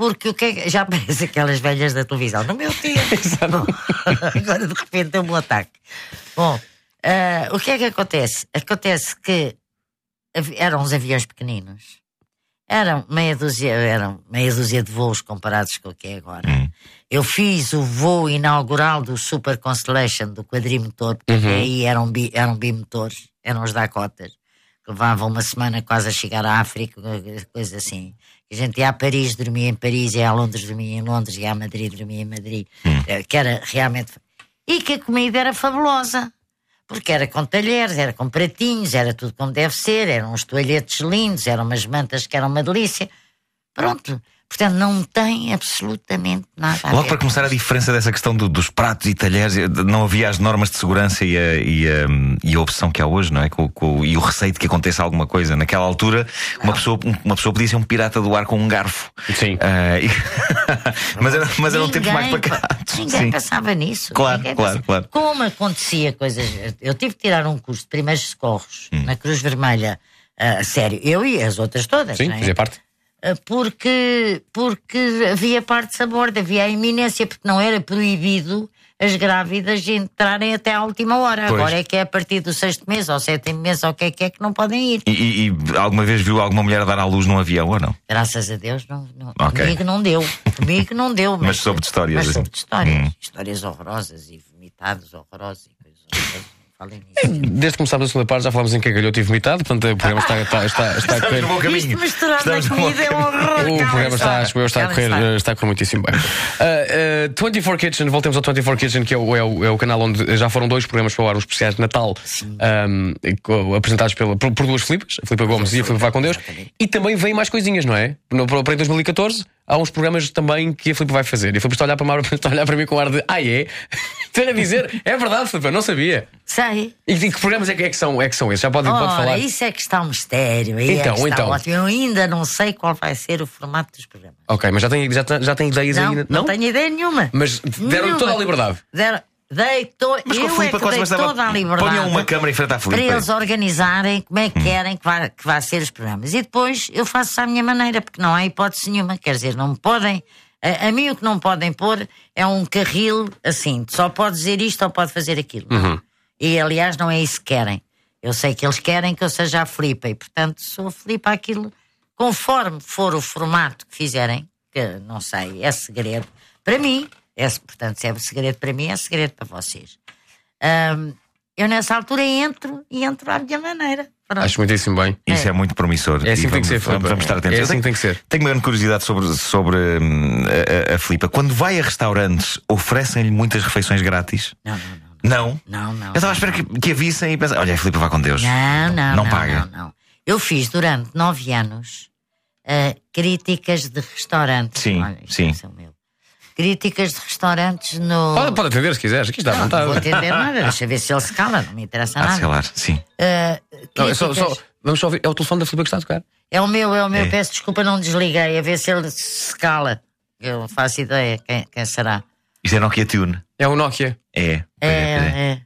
Porque o que é que- já [laughs] parece aquelas velhas da televisão. No meu [laughs] tempo. Bom, [laughs] agora de repente deu-me um ataque. Bom, ah, o que é que acontece? Acontece que eram uns aviões pequeninos. Eram meia dúzia, eram meia dúzia de voos comparados com o que é agora. Eu fiz o voo inaugural do Super Constellation do quadrimotor, porque Uhum. aí eram, bi, eram bimotores, eram os Dakotas, que levavam uma semana quase a chegar à África, coisa assim. A gente ia a Paris, dormia em Paris, ia a Londres, dormia em Londres, ia a Madrid, dormia em Madrid, eh, que era realmente. E que a comida era fabulosa. Porque era com talheres, era com pratinhos, era tudo como deve ser, eram uns toalhetes lindos, eram umas mantas que eram uma delícia. Pronto. Portanto, não tem absolutamente nada a Logo ver. para começar a diferença dessa questão do- dos pratos e talheres, eh, não havia as normas de segurança e a, e a, e a opção que há hoje, não é? Com, com- e o receio de que aconteça alguma coisa. Naquela altura, uma pessoa, uma pessoa podia ser um pirata do ar com um garfo. Sim. [laughs] mas, era, mas eram tempos mais pacatos. Ninguém Sim. pensava nisso. Claro, Ninguém claro, pensava- claro. Como acontecia coisas. Eu tive que tirar um curso de primeiros socorros Hum. na Cruz Vermelha, a sério. Eu e as outras todas. Sim, não é? fazia parte. Ah, Porque, porque havia partes a bordo, havia a iminência, porque não era proibido as grávidas entrarem até à última hora. Pois. Agora é que é a partir do sexto mês ou sétimo mês ou o que é que é que não podem ir. E, e- e alguma vez viu alguma mulher dar à luz num avião ou não? Graças a Deus, não, não, Ok. comigo não deu. Comigo não deu. Mas soube de histórias, Mas soube de histórias. Hum. Histórias horrorosas e vomitados horrorosos e coisas horrorosas. Falem nisso. Desde que começámos a segunda parte já falámos em cagalhoto e vomitado, portanto o programa está, está, está, está a correr. Isto misturado na comida é um horror. O programa está, eu, está, a correr, está. está a correr muitíssimo bem. Uh, uh, 24 Kitchen, voltemos ao 24 Kitchen, que é o, é o, é o canal onde já foram dois programas para o ar, os especiais de Natal, um, apresentados pela, por, por duas Filipas, a Filipa Gomes e a Filipa Vai com Deus. E também vêm mais coisinhas, não é? No, para para em 2014 há uns programas também que a Filipa vai fazer. E a Filipa está a olhar para, mim- [laughs] está a olhar para mim com ar de ah, é? [laughs] Estou-lhe a dizer, é verdade, Filipe, eu não sabia. Sei. E que que programas é que, é que são, é que são esses? Já pode, pode Ora, falar. isso é que está um mistério. Aí Então, é que está então. ótimo. Eu ainda não sei qual vai ser o formato dos programas. Ok, mas já tem, já, já tem ideias Não, aí? não, tenho ideia nenhuma. Mas deram Nenhuma. toda a liberdade. Deram, dei to... Mas eu é Filipa que dei toda a liberdade. ponham uma câmara em frente à Para Filipa. eles organizarem como é Hum. que querem que vá, que vá ser os programas. E depois eu faço à minha maneira, porque não há hipótese nenhuma. Quer dizer, não me podem. A, a mim o que não podem pôr é um carril assim, só pode dizer isto ou pode fazer aquilo. Uhum. E aliás, não é isso que querem. Eu sei que eles querem que eu seja a Filipa e, portanto, sou a Filipa aquilo conforme for o formato que fizerem, que não sei, é segredo. Para mim, é, portanto, se é segredo para mim, é segredo para vocês. Ahm, eu nessa altura entro e entro à minha maneira. Pronto. Acho muitíssimo bem. Isso é, muito promissor. É assim que tem que ser, Filipe. vamos estar atentos. É assim que tem que ser. Tenho uma grande curiosidade sobre, sobre hum, a, a, a Filipa. Quando vai a restaurantes, oferecem-lhe muitas refeições grátis? Não, não, não. Não, não. Eu estava à espera que, que a vissem e pensar: olha, a Filipa vai com Deus. Não, não, Não não, paga. não, não. Eu fiz durante nove anos ah, críticas de restaurantes. Sim, Olha, sim. ser o meu. Críticas de restaurantes no. Pode, pode atender se quiseres, aqui está à Não, vontade. não vou atender nada, [laughs] deixa ver se ele se cala, não me interessa Ah, nada. lá, sim. Ah, Não, é só, só- vamos só ouvir. É o telefone da Filipe que está a tocar. É o meu, é o meu, É. peço desculpa, não desliguei, a ver se ele se cala. Eu não faço ideia quem, quem será. Isto é Nokia Tune. É o Nokia. É. É, é.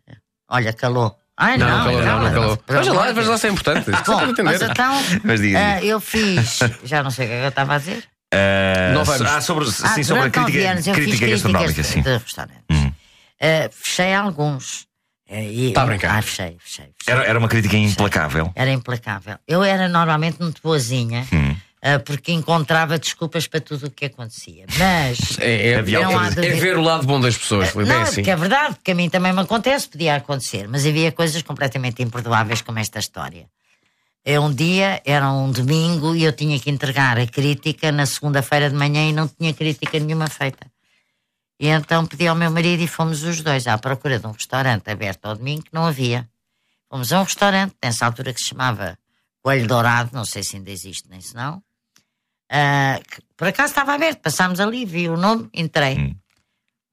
Olha, calou. Ai, não, Não, não calou, não, não calou. Pelo Veja lá, veja lá se é importante. [laughs] Isso Bom, mas então, Mas diga, diga. eu fiz, já não sei o que é que eu estava a dizer. Ah, Não vamos. ah, sobre, Ah, sim, sobre a crítica, anos crítica gastronómica, críticas sim. de restaurantes. Ah, fechei alguns. Eh, e- Tá a brincar. Ah, fechei, fechei. Era, era uma crítica implacável. Era implacável. Eu era normalmente muito boazinha, Hum. porque encontrava desculpas para tudo o que acontecia. Mas [laughs] É, é, é, dúvida- ver o lado bom das pessoas, Filipe. Não, é é assim. porque é verdade, porque a mim também me acontece, podia acontecer, mas havia coisas completamente imperdoáveis como esta história. É um dia, era um domingo, e eu tinha que entregar a crítica na segunda-feira de manhã e não tinha crítica nenhuma feita. E então pedi ao meu marido e fomos os dois à procura de um restaurante aberto ao domingo que não havia. Fomos a um restaurante, nessa altura que se chamava Coelho Dourado, não sei se ainda existe nem se não. Ah, que por acaso estava aberto, passámos ali, vi o nome, entrei.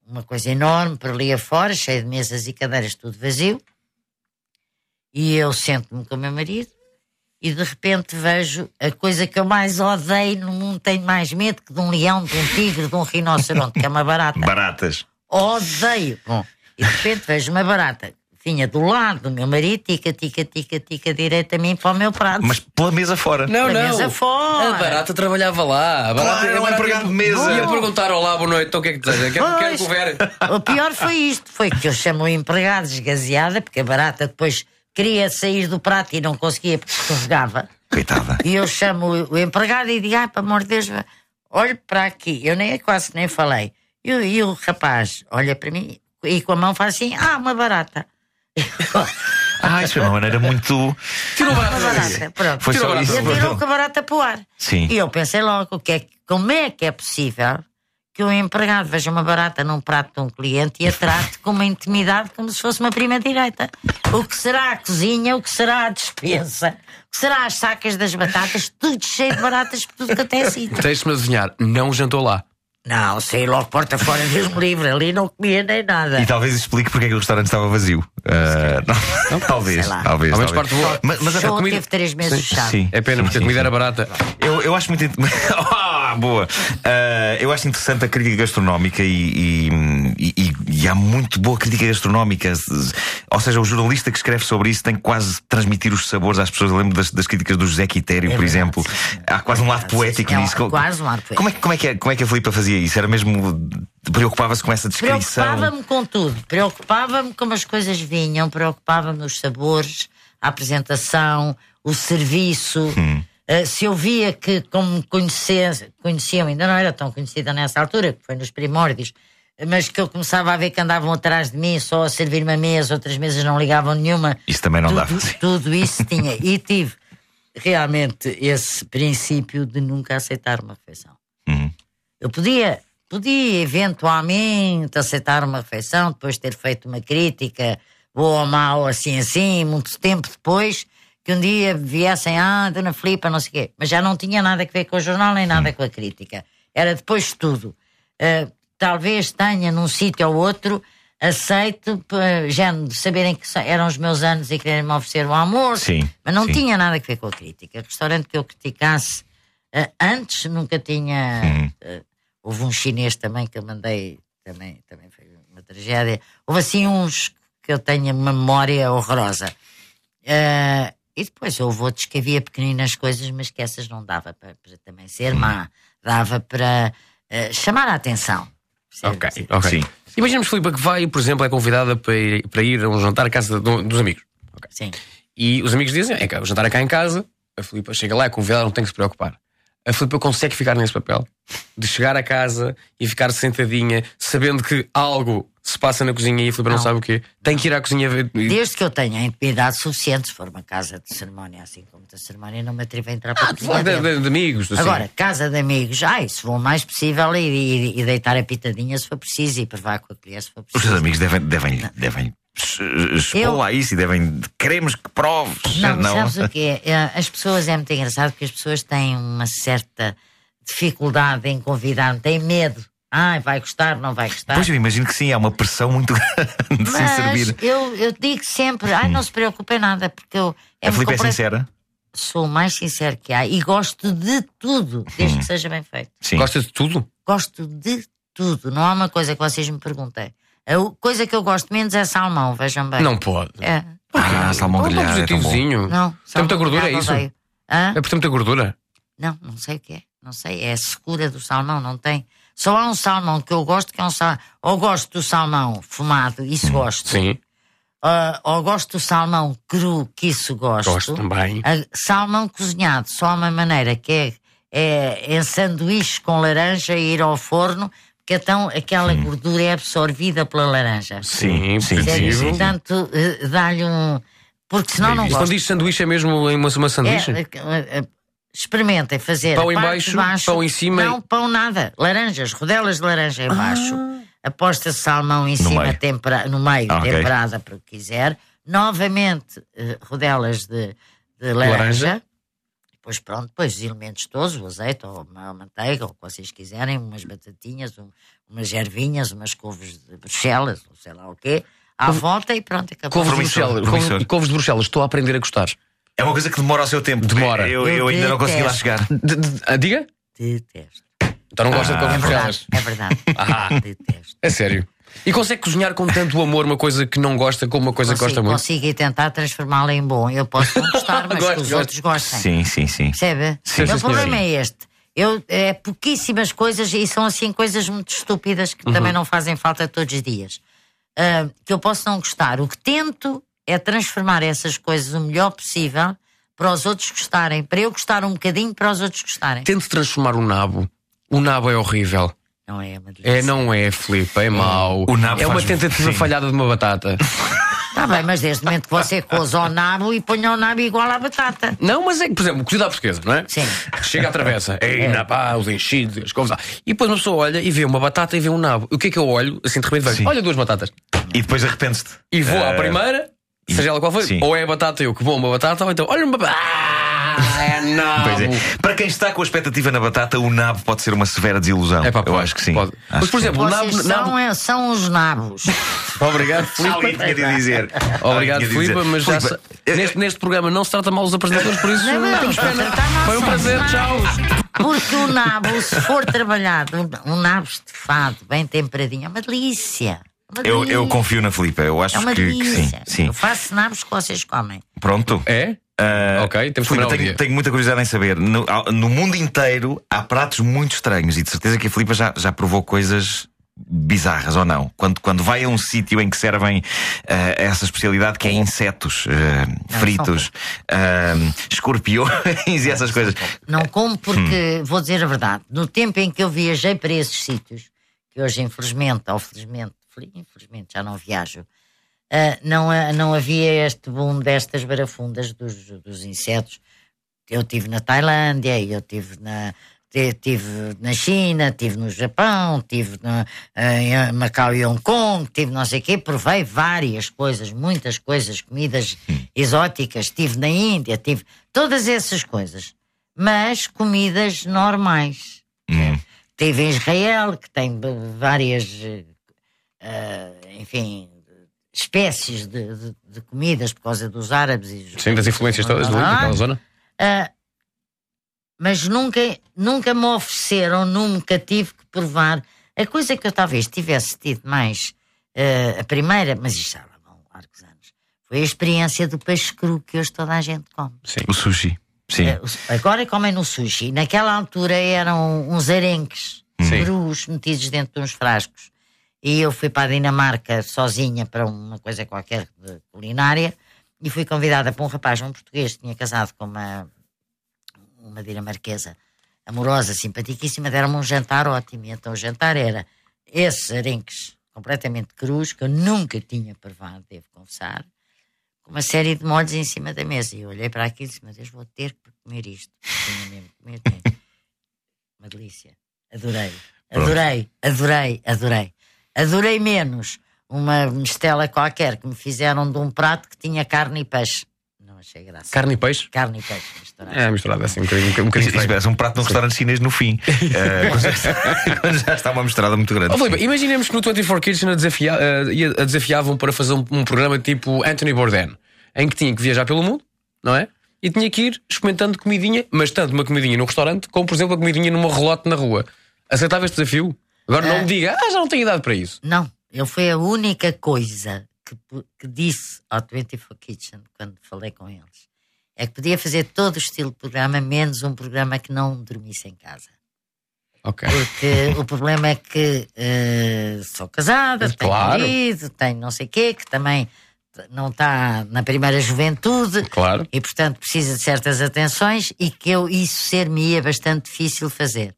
Uma coisa enorme por ali afora, cheia de mesas e cadeiras, tudo vazio. E eu sento-me com o meu marido e de repente vejo a coisa que eu mais odeio no mundo, tenho mais medo que de um leão, de um tigre, de um rinoceronte, que é uma barata. Baratas. Odeio. Bom, e de repente vejo uma barata. Vinha do lado do meu marido, tica, tica, tica, tica, direito a mim para o meu prato. Mas pela mesa fora. Não, Pela não. mesa fora. A barata trabalhava lá. A barata, Claro, era um empregado de mesa. Ia perguntar olá, boa noite, então o que é que deseja? Quer, quer Pois. cover? O pior foi isto: foi que eu chamo o empregado desgaseada, porque a barata depois queria sair do prato e não conseguia porque escorregava. Coitada. E eu chamo o, empregado e digo: ai, pelo amor de Deus, olhe para aqui. Eu nem quase nem falei. E, o- e o rapaz olha para mim e com a mão faz assim: ah, uma barata. [laughs] Ah, isso foi uma maneira muito. Tirou Uma barata. Pronto. Foi só e isso. atirou com a barata para o ar. Sim. E eu pensei logo: que é, como é que é possível que o empregado veja uma barata num prato de um cliente e a trate com uma intimidade como se fosse uma prima direita? O que será a cozinha? O que será a despensa? O que será as sacas das batatas? Tudo cheio de baratas por tudo que até é sítio. Deixe-me adivinhar, não jantou lá. Não, saí logo porta fora, Deus me livre. Ali não comia nem nada. E talvez explique porque é que o restaurante estava vazio. Ah, não, talvez, sei lá. talvez. Ao menos talvez. parte boa. Mas, mas a Só comida. teve três meses Sim, fechado. sim. É pena, porque a Sim, comida sim. era barata. Eu, eu acho muito. [laughs] Ah, boa! Ah, eu acho interessante a crítica gastronómica e, e- e- e há muito boa crítica gastronómica. Ou seja, o jornalista que escreve sobre isso tem que quase transmitir os sabores às pessoas. Eu lembro das, das críticas do José Quitério, É por verdade, exemplo. Há quase um lado poético É nisso. Quase um lado poético. Como é, que- como, é que, a- como é que a Filipa fazia isso? Era mesmo. Preocupava-se com essa descrição? Preocupava-me com tudo. Preocupava-me como as coisas vinham, preocupava-me os sabores, a apresentação, o serviço. Hum. Uh, se eu via que, como me conhecia, conheciam, ainda não era tão conhecida nessa altura, que foi nos primórdios, mas que eu começava a ver que andavam atrás de mim só a servir uma mesa, outras mesas não ligavam nenhuma. Isso também não tudo, dava. Tudo isso tinha. E tive realmente esse princípio de nunca aceitar uma refeição. Uhum. Eu podia, podia eventualmente aceitar uma refeição depois de ter feito uma crítica, boa ou mal, assim assim, muito tempo depois, que um dia viessem, ah, Dona Filipa, não sei o quê. Mas já não tinha nada a ver com o jornal nem nada com a crítica. Era depois de tudo. Ah, talvez tenha num sítio ou outro aceito, p- género de saberem que eram os meus anos e quererem me oferecer o almoço. Sim, Mas não sim. tinha nada a ver com a crítica. Restaurante que eu criticasse eh, antes nunca tinha. Eh, houve um chinês também que eu mandei, também, também foi uma tragédia. Houve assim uns que eu tenho uma memória horrorosa. Eh, e depois houve outros que havia pequeninas coisas, mas que essas não dava para, para também Hum. ser má. Dava para eh, chamar a atenção. Ok, ok. Imaginemos, Filipe, que vai, por exemplo, é convidada para ir, para ir a um jantar à casa de- dos amigos. Sim. E os amigos dizem: é que o jantar é cá em casa, a Filipa chega lá, é convidada, não tem que se preocupar. A Filipa consegue ficar nesse papel de chegar a casa e ficar sentadinha, sabendo que algo se passa na cozinha e a Filipa não, Não. sabe o quê. Tem que ir à cozinha ver. Desde que eu tenha intimidade suficiente, se for uma casa de cerimónia, assim como de cerimónia, não me atrevo a entrar para a cozinha Ah, de, de- de amigos. assim. Agora, casa de amigos, ai, se vou o mais possível e, e- e deitar a pitadinha se for preciso e provar com a colher se for Os preciso. teus amigos devem, devem, devem expor Eu- lá isso e devem. Queremos que proves. Não, sabes o que é? As pessoas é muito engraçado porque as pessoas têm uma certa dificuldade em convidar-me, têm medo. Ai, vai gostar, não vai gostar. Pois eu imagino que sim, há uma pressão muito [laughs] grande de se Mas servir. eu, eu digo sempre, ai, não se preocupem nada, porque eu. A Filipe é sincera? Sou o mais sincero que há e gosto de tudo, desde que seja bem feito. Gosta de tudo? Gosto de tudo. Não há uma coisa que vocês me perguntem. A coisa que eu gosto menos é salmão, vejam bem. Não pode. É. Ah, salmão Não, grelhado. não, é tão bom. Não, Tem salmão muita gordura, é isso? É por ter muita gordura. Não, não sei o que é. Não sei. É a secura do salmão, não tem. Só há um salmão que eu gosto, que é um salmão. Ou gosto do salmão fumado, isso gosto. Sim. Ah, ou gosto do salmão cru, que isso gosto. Gosto também. Ah, salmão cozinhado, só há uma maneira, que é, é em sanduíche com laranja e ir ao forno, porque então aquela gordura é absorvida pela laranja. Sim, sim, Percebes? sim. Portanto, eh, dá-lhe um. Porque senão não E gosto. quando diz sanduíche é mesmo uma, uma sanduíche? É, eh, experimentem fazer. Pão a em parte baixo, de baixo, pão em cima Não, pão nada. Laranjas, rodelas de laranja em baixo. Aposta salmão em No cima, meio. tempera, no meio, Ah, temperada para o que quiser. Novamente, eh, rodelas de, de laranja. Laranja. Depois, pronto, depois os elementos todos, o azeite ou a manteiga, ou o que vocês quiserem, umas batatinhas, um- umas ervinhas, umas couves de Bruxelas, ou sei lá o quê, à volta e pronto, acabou. Couves de Bruxelas. couves de Bruxelas. Estou a aprender a gostar. É uma coisa que demora o seu tempo. Demora. Eu, eu ainda não consegui lá chegar. De- de- ah, diga? Detesto. Então não gosta de couves É de verdade, é verdade. [laughs] Ah, Detesto. é sério. E consegue cozinhar com tanto amor uma coisa que não gosta como uma coisa que gosta Consigo, muito? consigo tentar transformá-la em bom. Eu posso não gostar, [laughs] mas Gosto, que os gosto. outros gostem. Sim, sim, sim. Percebe? Sim, o meu problema sim. é este. Eu, é pouquíssimas coisas e são assim coisas muito estúpidas que Uhum. também não fazem falta todos os dias. Ah, que eu posso não gostar. O que tento é transformar essas coisas o melhor possível para os outros gostarem. Para eu gostar um bocadinho, para os outros gostarem. Tente transformar o nabo. O nabo é horrível. Não é. É, não é, Filipe, é mau. O nabo é uma tentativa sim. falhada de uma batata. Está bem, mas desde o momento que você coza o nabo e ponha o nabo igual à batata. Não, mas é que, por exemplo, cozido à portuguesa, não é? Sim. Chega à travessa, ei, na pá, os enchidos, as lá. E depois uma pessoa olha e vê uma batata e vê um nabo. O que é que eu olho? Assim, de repente, vejo, olha duas batatas. E depois arrependes-te. E vou à Eh, primeira, seja ela qual for, sim. ou é a batata eu que a uma batata, ou então, olha uma batata. Ah, é. Pois é. Para quem está com a expectativa na batata, o nabo pode ser uma severa desilusão. É pá, eu pode, acho que sim. pode. Acho Mas, por exemplo, o nabo. Vocês nabo... são, é- são os nabos. [laughs] Obrigado, Alguém Filipe. tinha de dizer. [laughs] Obrigado, Alguém tinha de Filipe, dizer. mas já Filipe, sa- neste, neste programa não se trata mal os apresentadores, por isso Não, não, temos não, pena. tratar mal Foi um prazer, tchau. Porque o nabo, se for trabalhado, um nabo estufado, bem temperadinho, é uma delícia. Eu, eu confio na Filipe, eu acho É uma que, que sim. sim. Eu faço nabos que vocês comem. Pronto. É? Ah, Ok, temos que Filipe, um tenho, tenho muita curiosidade em saber. No, no mundo inteiro há pratos muito estranhos e de certeza que a Filipe já, já provou coisas bizarras ou não. Quando, quando vai a um sítio em que servem ah, essa especialidade que é insetos ah, fritos, ah, escorpiões [laughs] e essas coisas. Não como porque, Hum. vou dizer a verdade, no tempo em que eu viajei para esses sítios, que hoje infelizmente, ou felizmente, fel- infelizmente já não viajo, ah, não, não havia este boom destas barafundas dos, dos insetos. Eu tive na Tailândia, eu tive na tive na China, tive no Japão, tive na, em Macau e Hong Kong, tive não sei o quê, provei várias coisas, muitas coisas, comidas exóticas, tive na Índia, tive todas essas coisas, mas comidas normais. Tive em Israel, que tem várias eh, enfim, espécies de, de- de comidas por causa dos árabes e dos Sim, das influências todas ali, Ah, naquela zona. ah, mas nunca, nunca me ofereceram, nunca tive que provar. A coisa que eu talvez tivesse tido mais, ah, a primeira, mas isto já lá vão largos anos, foi a experiência do peixe cru que hoje toda a gente come. O sushi. Sim. Os- Agora comem no sushi. Naquela altura eram uns arenques Sim. crus metidos dentro de uns frascos. E eu fui para a Dinamarca sozinha para uma coisa qualquer de culinária e fui convidada por um rapaz, um português, que tinha casado com uma, uma dinamarquesa amorosa, simpaticíssima, deram-me um jantar ótimo. E então o jantar era esses arenques completamente crus, que eu nunca tinha provado, devo confessar, com uma série de molhos em cima da mesa. E eu olhei para aquilo e disse: Meu Deus, vou ter que comer isto. Tinha mesmo comer. Uma delícia. Adorei. Adorei, adorei, adorei. Adorei menos uma mistela qualquer que me fizeram de um prato que tinha carne e peixe. Não achei graça. Carne e peixe? Carne e peixe misturado. É misturado assim, um bocadinho. Um bocadinho Isso, parece um prato num restaurante chinês no fim. [laughs] Eh, quando, já está, [laughs] quando já está uma misturada muito grande. Ó, Filipe, imaginemos que no 24 Kitchen a, desafia, eh, ia- a desafiavam para fazer um, um programa tipo Anthony Bourdain, em que tinha que viajar pelo mundo, não é? E tinha que ir experimentando comidinha, mas tanto uma comidinha num restaurante, como por exemplo a comidinha numa relote na rua. Aceitava este desafio? Agora não me diga, ah, já não tenho idade para isso. Não, eu foi a única coisa que, que disse ao 24 Kitchen quando falei com eles. É que podia fazer todo o estilo de programa, menos um programa que não dormisse em casa. Ok. Porque o problema é que eh, sou casada, tenho Claro. marido, tenho não sei o quê, que também não está na primeira juventude Claro. e, portanto, precisa de certas atenções e que eu, isso ser-me-ia bastante difícil fazer.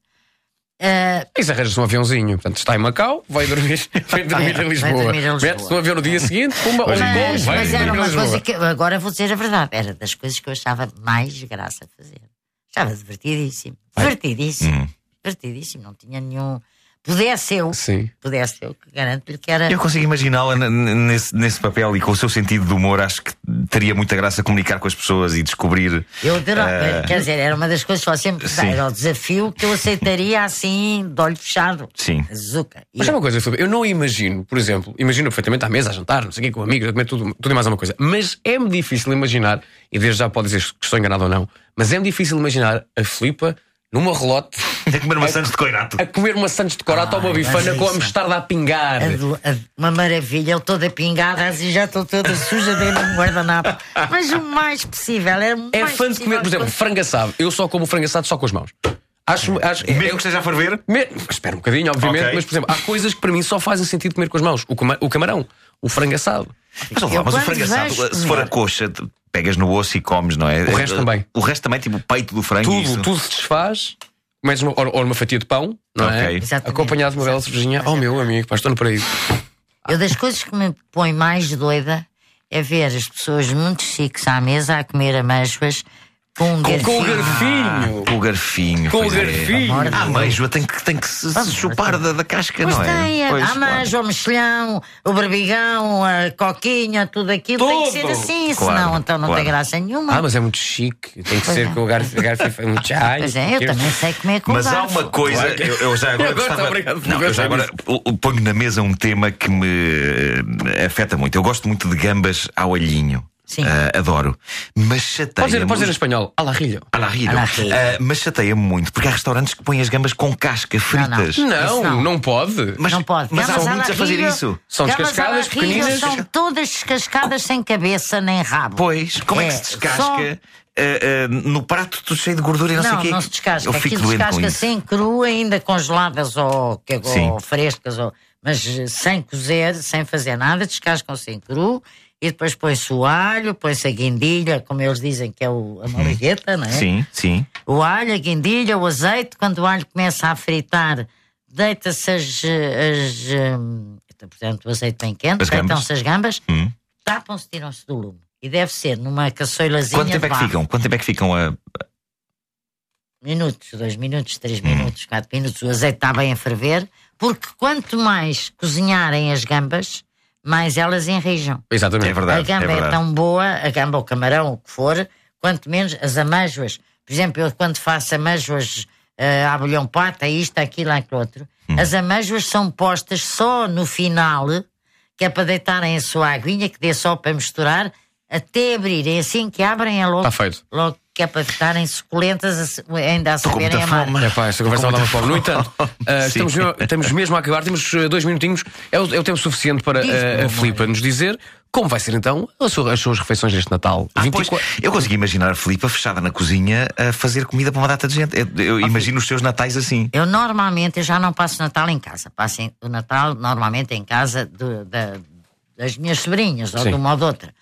Eh, Isso arranja-se um aviãozinho, portanto está em Macau, vai dormir, [laughs] vai dormir em Lisboa. dormir em Lisboa. Mete-se no avião no dia seguinte, pumba, Mas, vai mas dormir era uma Lisboa. coisa que agora vou dizer a verdade, era das coisas que eu achava mais graça a fazer. Achava divertidíssimo. Divertidíssimo. Divertidíssimo. Não tinha nenhum. Pudesse eu, Sim. pudesse eu, que garanto-lhe que era. Eu consigo imaginá-la nesse, nesse papel e com o seu sentido de humor, acho que teria muita graça comunicar com as pessoas e descobrir. Eu adorava, eh, quer dizer, era uma das coisas que eu sempre Sim. era o desafio que eu aceitaria assim, de olho fechado. Sim. Zuca. Mas é uma coisa, Filipe, eu não imagino, por exemplo, imagino perfeitamente à mesa, a jantar, não sei o quê, com amigos, a comer tudo, tudo e mais alguma coisa. Mas é-me difícil imaginar, e desde já pode dizer que estou enganado ou não, mas é-me difícil imaginar a Filipa numa relote a comer maçãs de coirato. A comer maçãs de corato ou uma bifana mas com a mostarda a pingar. Uma maravilha, eu toda pingada, assim já estou toda suja dentro de um guardanapo. Mas o mais possível, o É mais fã de comer, por exemplo, frango assado. Eu só como frango assado só com as mãos. Acho, acho, Mesmo que esteja a ferver? Me- Espera um bocadinho, obviamente, Ok. mas por exemplo, há coisas que para mim só fazem sentido comer com as mãos. O, o camarão, o frango assado. Mas, lá, mas o frango assado, se for a coxa, pegas no osso e comes, não é? O resto também. O resto também, tipo o peito do frango. Tudo, isso. tudo se desfaz. Comedes uma, ou, ou uma fatia de pão, não é? Exatamente. Acompanhado de uma bela cervejinha. Oh, meu amigo, pá, estou no paraíso. Eu das coisas que me põe mais doida é ver as pessoas muito chiques à mesa a comer amêijoas com um Com, com o garfinho. garfinho. Com o garfinho. Com o pois é. garfinho. Ah, A ameijoa tem que, tem que se, se chupar da, da casca, Pois não é? tem, Pois, a claro. o mexilhão, o barbigão, a coquinha, tudo aquilo tem que ser assim, Claro, senão então não claro. tem graça nenhuma. Ah, mas é muito chique. Tem que Pois ser é. com o garfo, garfo é muito chai. Pois é, eu também sei comer com Mas há garfo. uma coisa, Claro que- eu, eu já agora, Eu gostava- obrigado não, eu já agora ponho na mesa um tema que me eh, afeta muito. Eu gosto muito de gambas ao alhinho. Sim. Ah, adoro. Mas chateia. Pode dizer, pode dizer em espanhol. Alarrilho. Alarrilho. Alarrilho. Ah, mas chateia-me muito, porque há restaurantes que põem as gambas com casca fritas. Isso Não, não. não pode. Mas, não pode. Mas há Gambas muitos a fazer isso. São descascadas, pequeninas. São todas descascadas sem cabeça nem rabo. Pois, como é, que É, se descasca? só- ah, ah, no prato tudo cheio de gordura e não, sei o Não, quê. não se descasca. Eu fico Aquilo descasca sem cru, ainda congeladas ou, que- Sim. ou frescas, ou, mas sem cozer, sem fazer nada, descascam sem cru. E depois põe-se o alho, põe-se a guindilha, como eles dizem que é o, a malagueta, não é? Sim, sim. O alho, a guindilha, o azeite, quando o alho começa a fritar, deita-se as. as hum, então, portanto, o azeite bem quente, deitam-se as gambas, Hum. tapam-se, tiram-se do lume. E deve ser numa caçoilazinha. Quanto tempo é que ficam? Quanto tempo é que ficam a. Minutos, dois minutos, três Hum. minutos, quatro minutos, o azeite está bem a ferver, porque quanto mais cozinharem as gambas, mais elas enrijam. Exatamente. É verdade. a gamba é é, tão boa, a gamba ou o camarão, o que for, quanto menos as amêijoas. Por exemplo, eu quando faço amêijoas uh, à bolhão pata, isto, aquilo, aquilo outro, Hum. as amêijoas são postas só no final, que é para deitarem a sua aguinha, que dê só para misturar, até abrirem. Assim que abrem é logo. Está feito. Logo que é para estarem suculentas, a ainda a saberem amar. É pá, esta conversa não dá fome. No entanto, [laughs] ah, estamos, mesmo, estamos mesmo a acabar, temos ah, dois minutinhos. É o, é o tempo suficiente para ah, meu a Filipa nos dizer como vai ser então as suas, as suas refeições deste Natal. Ah, pois, eu consegui imaginar a Filipa fechada na cozinha a fazer comida para uma data de gente. Eu, eu imagino os seus natais assim. Eu normalmente eu já não passo Natal em casa. Passo em- o Natal normalmente em casa do- da- das minhas sobrinhas, ou Sim. de uma ou de outra.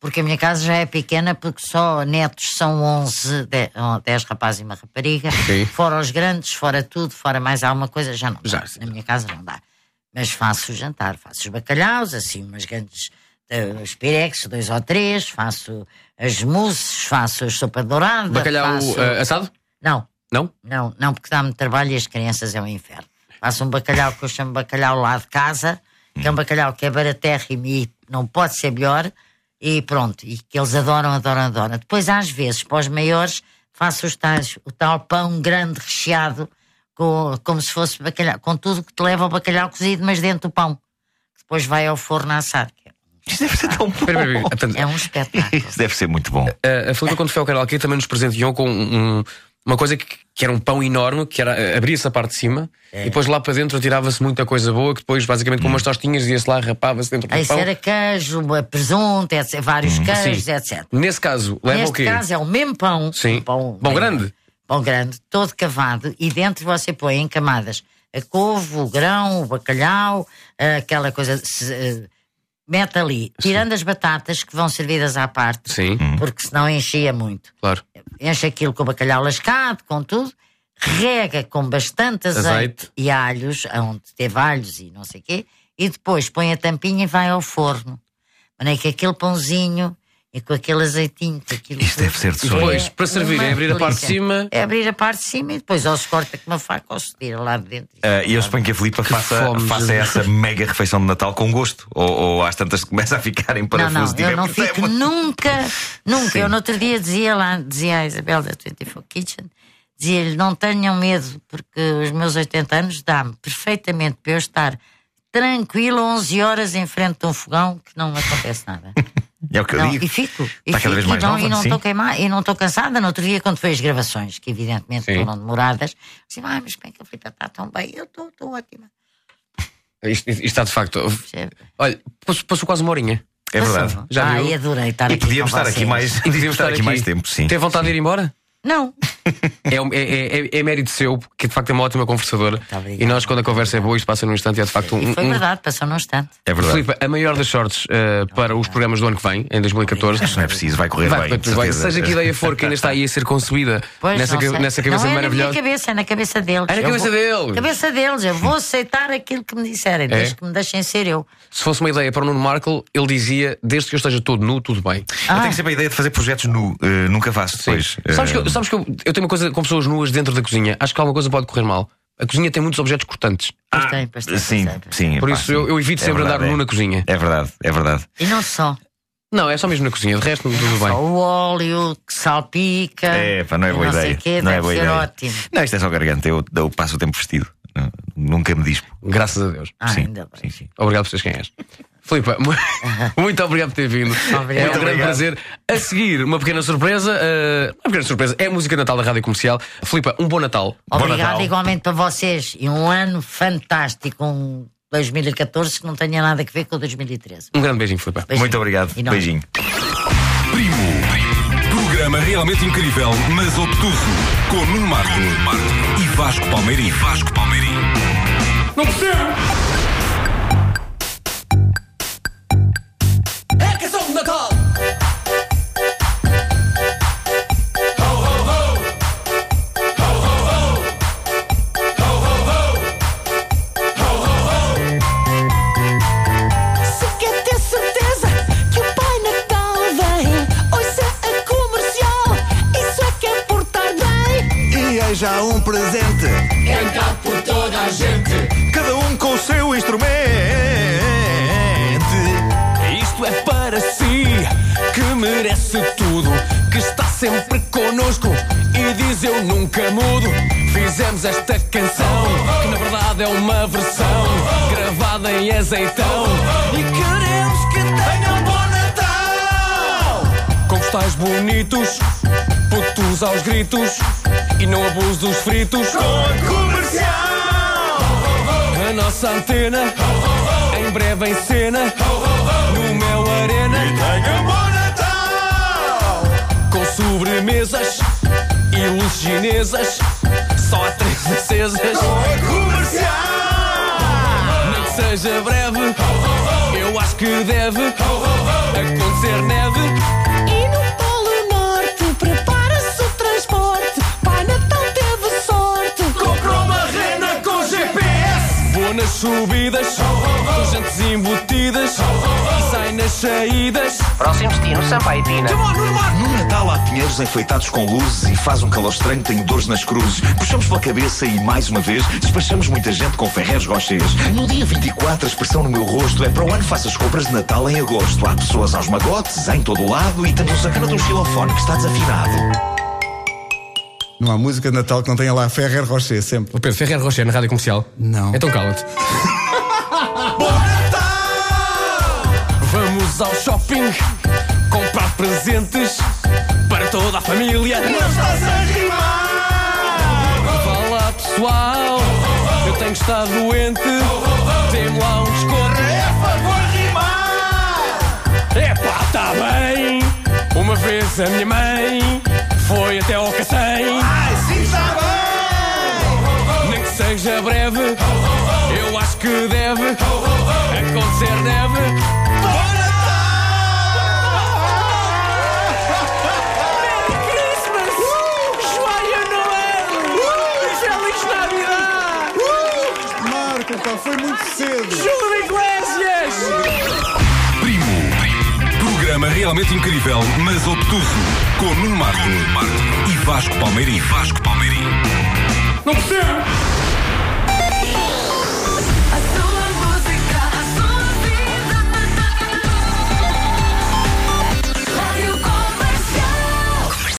Porque a minha casa já é pequena, porque só netos são 11, 10, 10 rapazes e uma rapariga. Sim. Fora os grandes, fora tudo, fora mais alguma coisa, já não Já, dá. Na minha casa não dá. Mas faço o jantar, faço os bacalhaus, assim, umas grandes. eh, os pirex, dois ou três, faço as mousses, faço a sopa dourada. Bacalhau faço... ah, assado? Não. Não? Não, não, porque dá-me trabalho e as crianças é um inferno. Faço um bacalhau que eu chamo bacalhau lá de casa, que é um bacalhau que é baratérrimo e não pode ser melhor, e pronto, e que eles adoram, adoram, adoram. Depois, às vezes, para os maiores, faço os tais, o tal pão grande recheado, com, como se fosse bacalhau, com tudo que te leva ao bacalhau cozido, mas dentro do pão, que depois vai ao forno a assar. Isto deve ser tão bom. É um espetáculo. Isso deve ser muito bom. a, a Filipa, quando foi ao canal aqui, também nos presenteou com um- uma coisa que, que era um pão enorme, que era eh, abria-se a parte de cima É. e depois lá para dentro tirava-se muita coisa boa, que depois, basicamente, com Hum. umas tostinhas, ia-se lá, rapava-se dentro do Aí pão. era queijo, presunto, etc, vários queijos, Sim. etc. Nesse caso, leva Neste o quê? caso é o mesmo pão. Sim. um pão, Pão grande? Pão grande, todo cavado, e dentro você põe em camadas a couve, o grão, o bacalhau, eh, aquela coisa. se- eh, mete ali, tirando as batatas que vão servidas à parte, Sim. porque senão enchia muito. Claro. Enche aquilo com o bacalhau lascado, com tudo, rega com bastante azeite, Azeite. e alhos, onde teve alhos e não sei o quê, e depois põe a tampinha e vai ao forno. Maneira que aquele pãozinho e com aquele azeitinho, com aquilo Isto deve ser de sonho. depois, para servir, é abrir a parte de cima. É abrir a parte de cima e depois ou se corta com uma faca ou se tira lá de dentro. Ah, e eu suponho que a Filipa faça, fome, faça essa mega refeição de Natal com gosto. Ou, ou às tantas começa a ficar em Não, parafuso. não, Diga, eu não "Mas é fico muito-" nunca, nunca. Sim. Eu no outro dia dizia lá, dizia à Isabel da 24 Kitchen, dizia-lhe: não tenham medo, porque os meus 80 anos dá-me perfeitamente para eu estar tranquilo 11 horas em frente de um fogão que não me acontece nada. [laughs] É o que eu Não, digo. e fico. E, Está cada fico, vez mais e não, nova, e não sim. estou queimada, e não estou cansada. No outro dia, quando foi as gravações, que evidentemente Sim. foram demoradas, assim, ah, mas bem que a Filipe está tão bem, eu estou estou ótima. Isto, isto está de facto. Olha, passou, passou quase uma horinha. É verdade. Já ah, viu? e adorei estar E aqui. podíamos estar aqui mais, E [laughs] podíamos estar aqui mais tempo, sim. Tem vontade de ir embora? Não. É, é, é, é- é mérito seu, que de facto é uma ótima conversadora. E nós, quando a conversa é boa, isto passa num instante e é de facto um. E foi um- verdade, passou num instante. É verdade. Filipe, a maior das sortes eh, para os programas do ano que vem, em 2014. Acho que não é preciso, vai correr bem, tudo de certeza. Seja que ideia for que ainda está aí a ser concebida Pois, nessa, ca- nessa cabeça não é na minha maravilhosa. cabeça, é na cabeça deles. É na Eu cabeça vou- deles. cabeça deles. Eu vou aceitar aquilo que me disserem, desde que me deixem ser eu. Se fosse uma ideia para o Nuno Markle, ele dizia: desde que eu esteja todo nu, tudo bem. Eu tenho sempre a ideia de fazer projetos nu. eh, nunca faço depois. Sabes que, eu, Sabes que eu, eu tenho uma coisa com pessoas nuas dentro da cozinha. Acho que alguma coisa pode correr mal. A cozinha tem muitos objetos cortantes. Pois tem, pois tem, Sim, pois tem. sim. Por pá, isso sim. eu, eu evito É sempre verdade, andar nu é. na cozinha. É verdade, é verdade. E não só. Não, é só mesmo na cozinha. De resto, tudo bem. Só o óleo que salpica. É, pá, não é boa não sei ideia. quê, não é boa ser ideia. ótimo. Não, isto é só garganta. Eu, eu passo o tempo vestido. Nunca me dispo. Graças a Deus. Ah, sim, ainda bem. sim, sim. Obrigado por seres quem és. Filipe, mu- [laughs] muito obrigado por ter vindo. É um grande obrigado. prazer. A seguir, uma pequena surpresa. eh, uma pequena surpresa. É a música Natal da Rádio Comercial. Filipe, um bom Natal. Obrigado igualmente para vocês. E um ano fantástico, um 2014 que não tenha nada a ver com o 2013. Um grande beijinho, Filipe. Beijinho. Muito obrigado. E? Beijinho. Primo. Programa realmente incrível, mas obtuso. Com Nuno Marco e Vasco Palmeirim. Vasco Palmeirim. Não percebo! Já um presente, Cantado por toda a gente! cada um com o seu instrumento. Isto é para si, que merece tudo, que está sempre connosco e diz eu nunca mudo. Fizemos esta canção, que na verdade é uma versão gravada em azeitão. E queremos que tenham bom Natal! Com postais bonitos, putos aos gritos e não abuso dos fritos. Com comercial! A nossa antena, em breve em cena, no Mel Arena. E tenham bom Natal! Com sobremesas e luzes chinesas, só há três acesas. Com comercial! Nem que seja breve, eu acho que deve acontecer neve. Com jantes embutidas e sai nas saídas. Próximo destino, Sampaio Pina. No Natal há pinheiros enfeitados com luzes e faz um calor estranho, tenho dores nas cruzes. Puxamos pela cabeça e, mais uma vez, despachamos muita gente com Ferreiros Rochers. No dia 24, a expressão no meu rosto é para o ano faça as compras de Natal em agosto. Há pessoas aos magotes, em todo o lado, e temos um sacana de um xilofone que está desafinado. Não há música de Natal que não tenha lá Ferrer Rocher, sempre. O Pedro Ferrer Rocher na rádio comercial? Não. Então cala-te. Vamos ao shopping comprar presentes para toda a família. Não estás a rimar! Vá lá, pessoal, eu tenho estado doente. Tem lá um desconto. É favor rimar! Epá, tá bem! Uma vez a minha mãe foi até ao Cacém. Ai, sim, está bem! Nem que seja breve, eu acho que deve acontecer, deve. Marco, foi muito cedo. Júlio Iglesias! Primo. Programa realmente incrível, mas obtuso. Com Nuno Marco e Vasco Palmeirim. Vasco Palmeirim. Não percebo!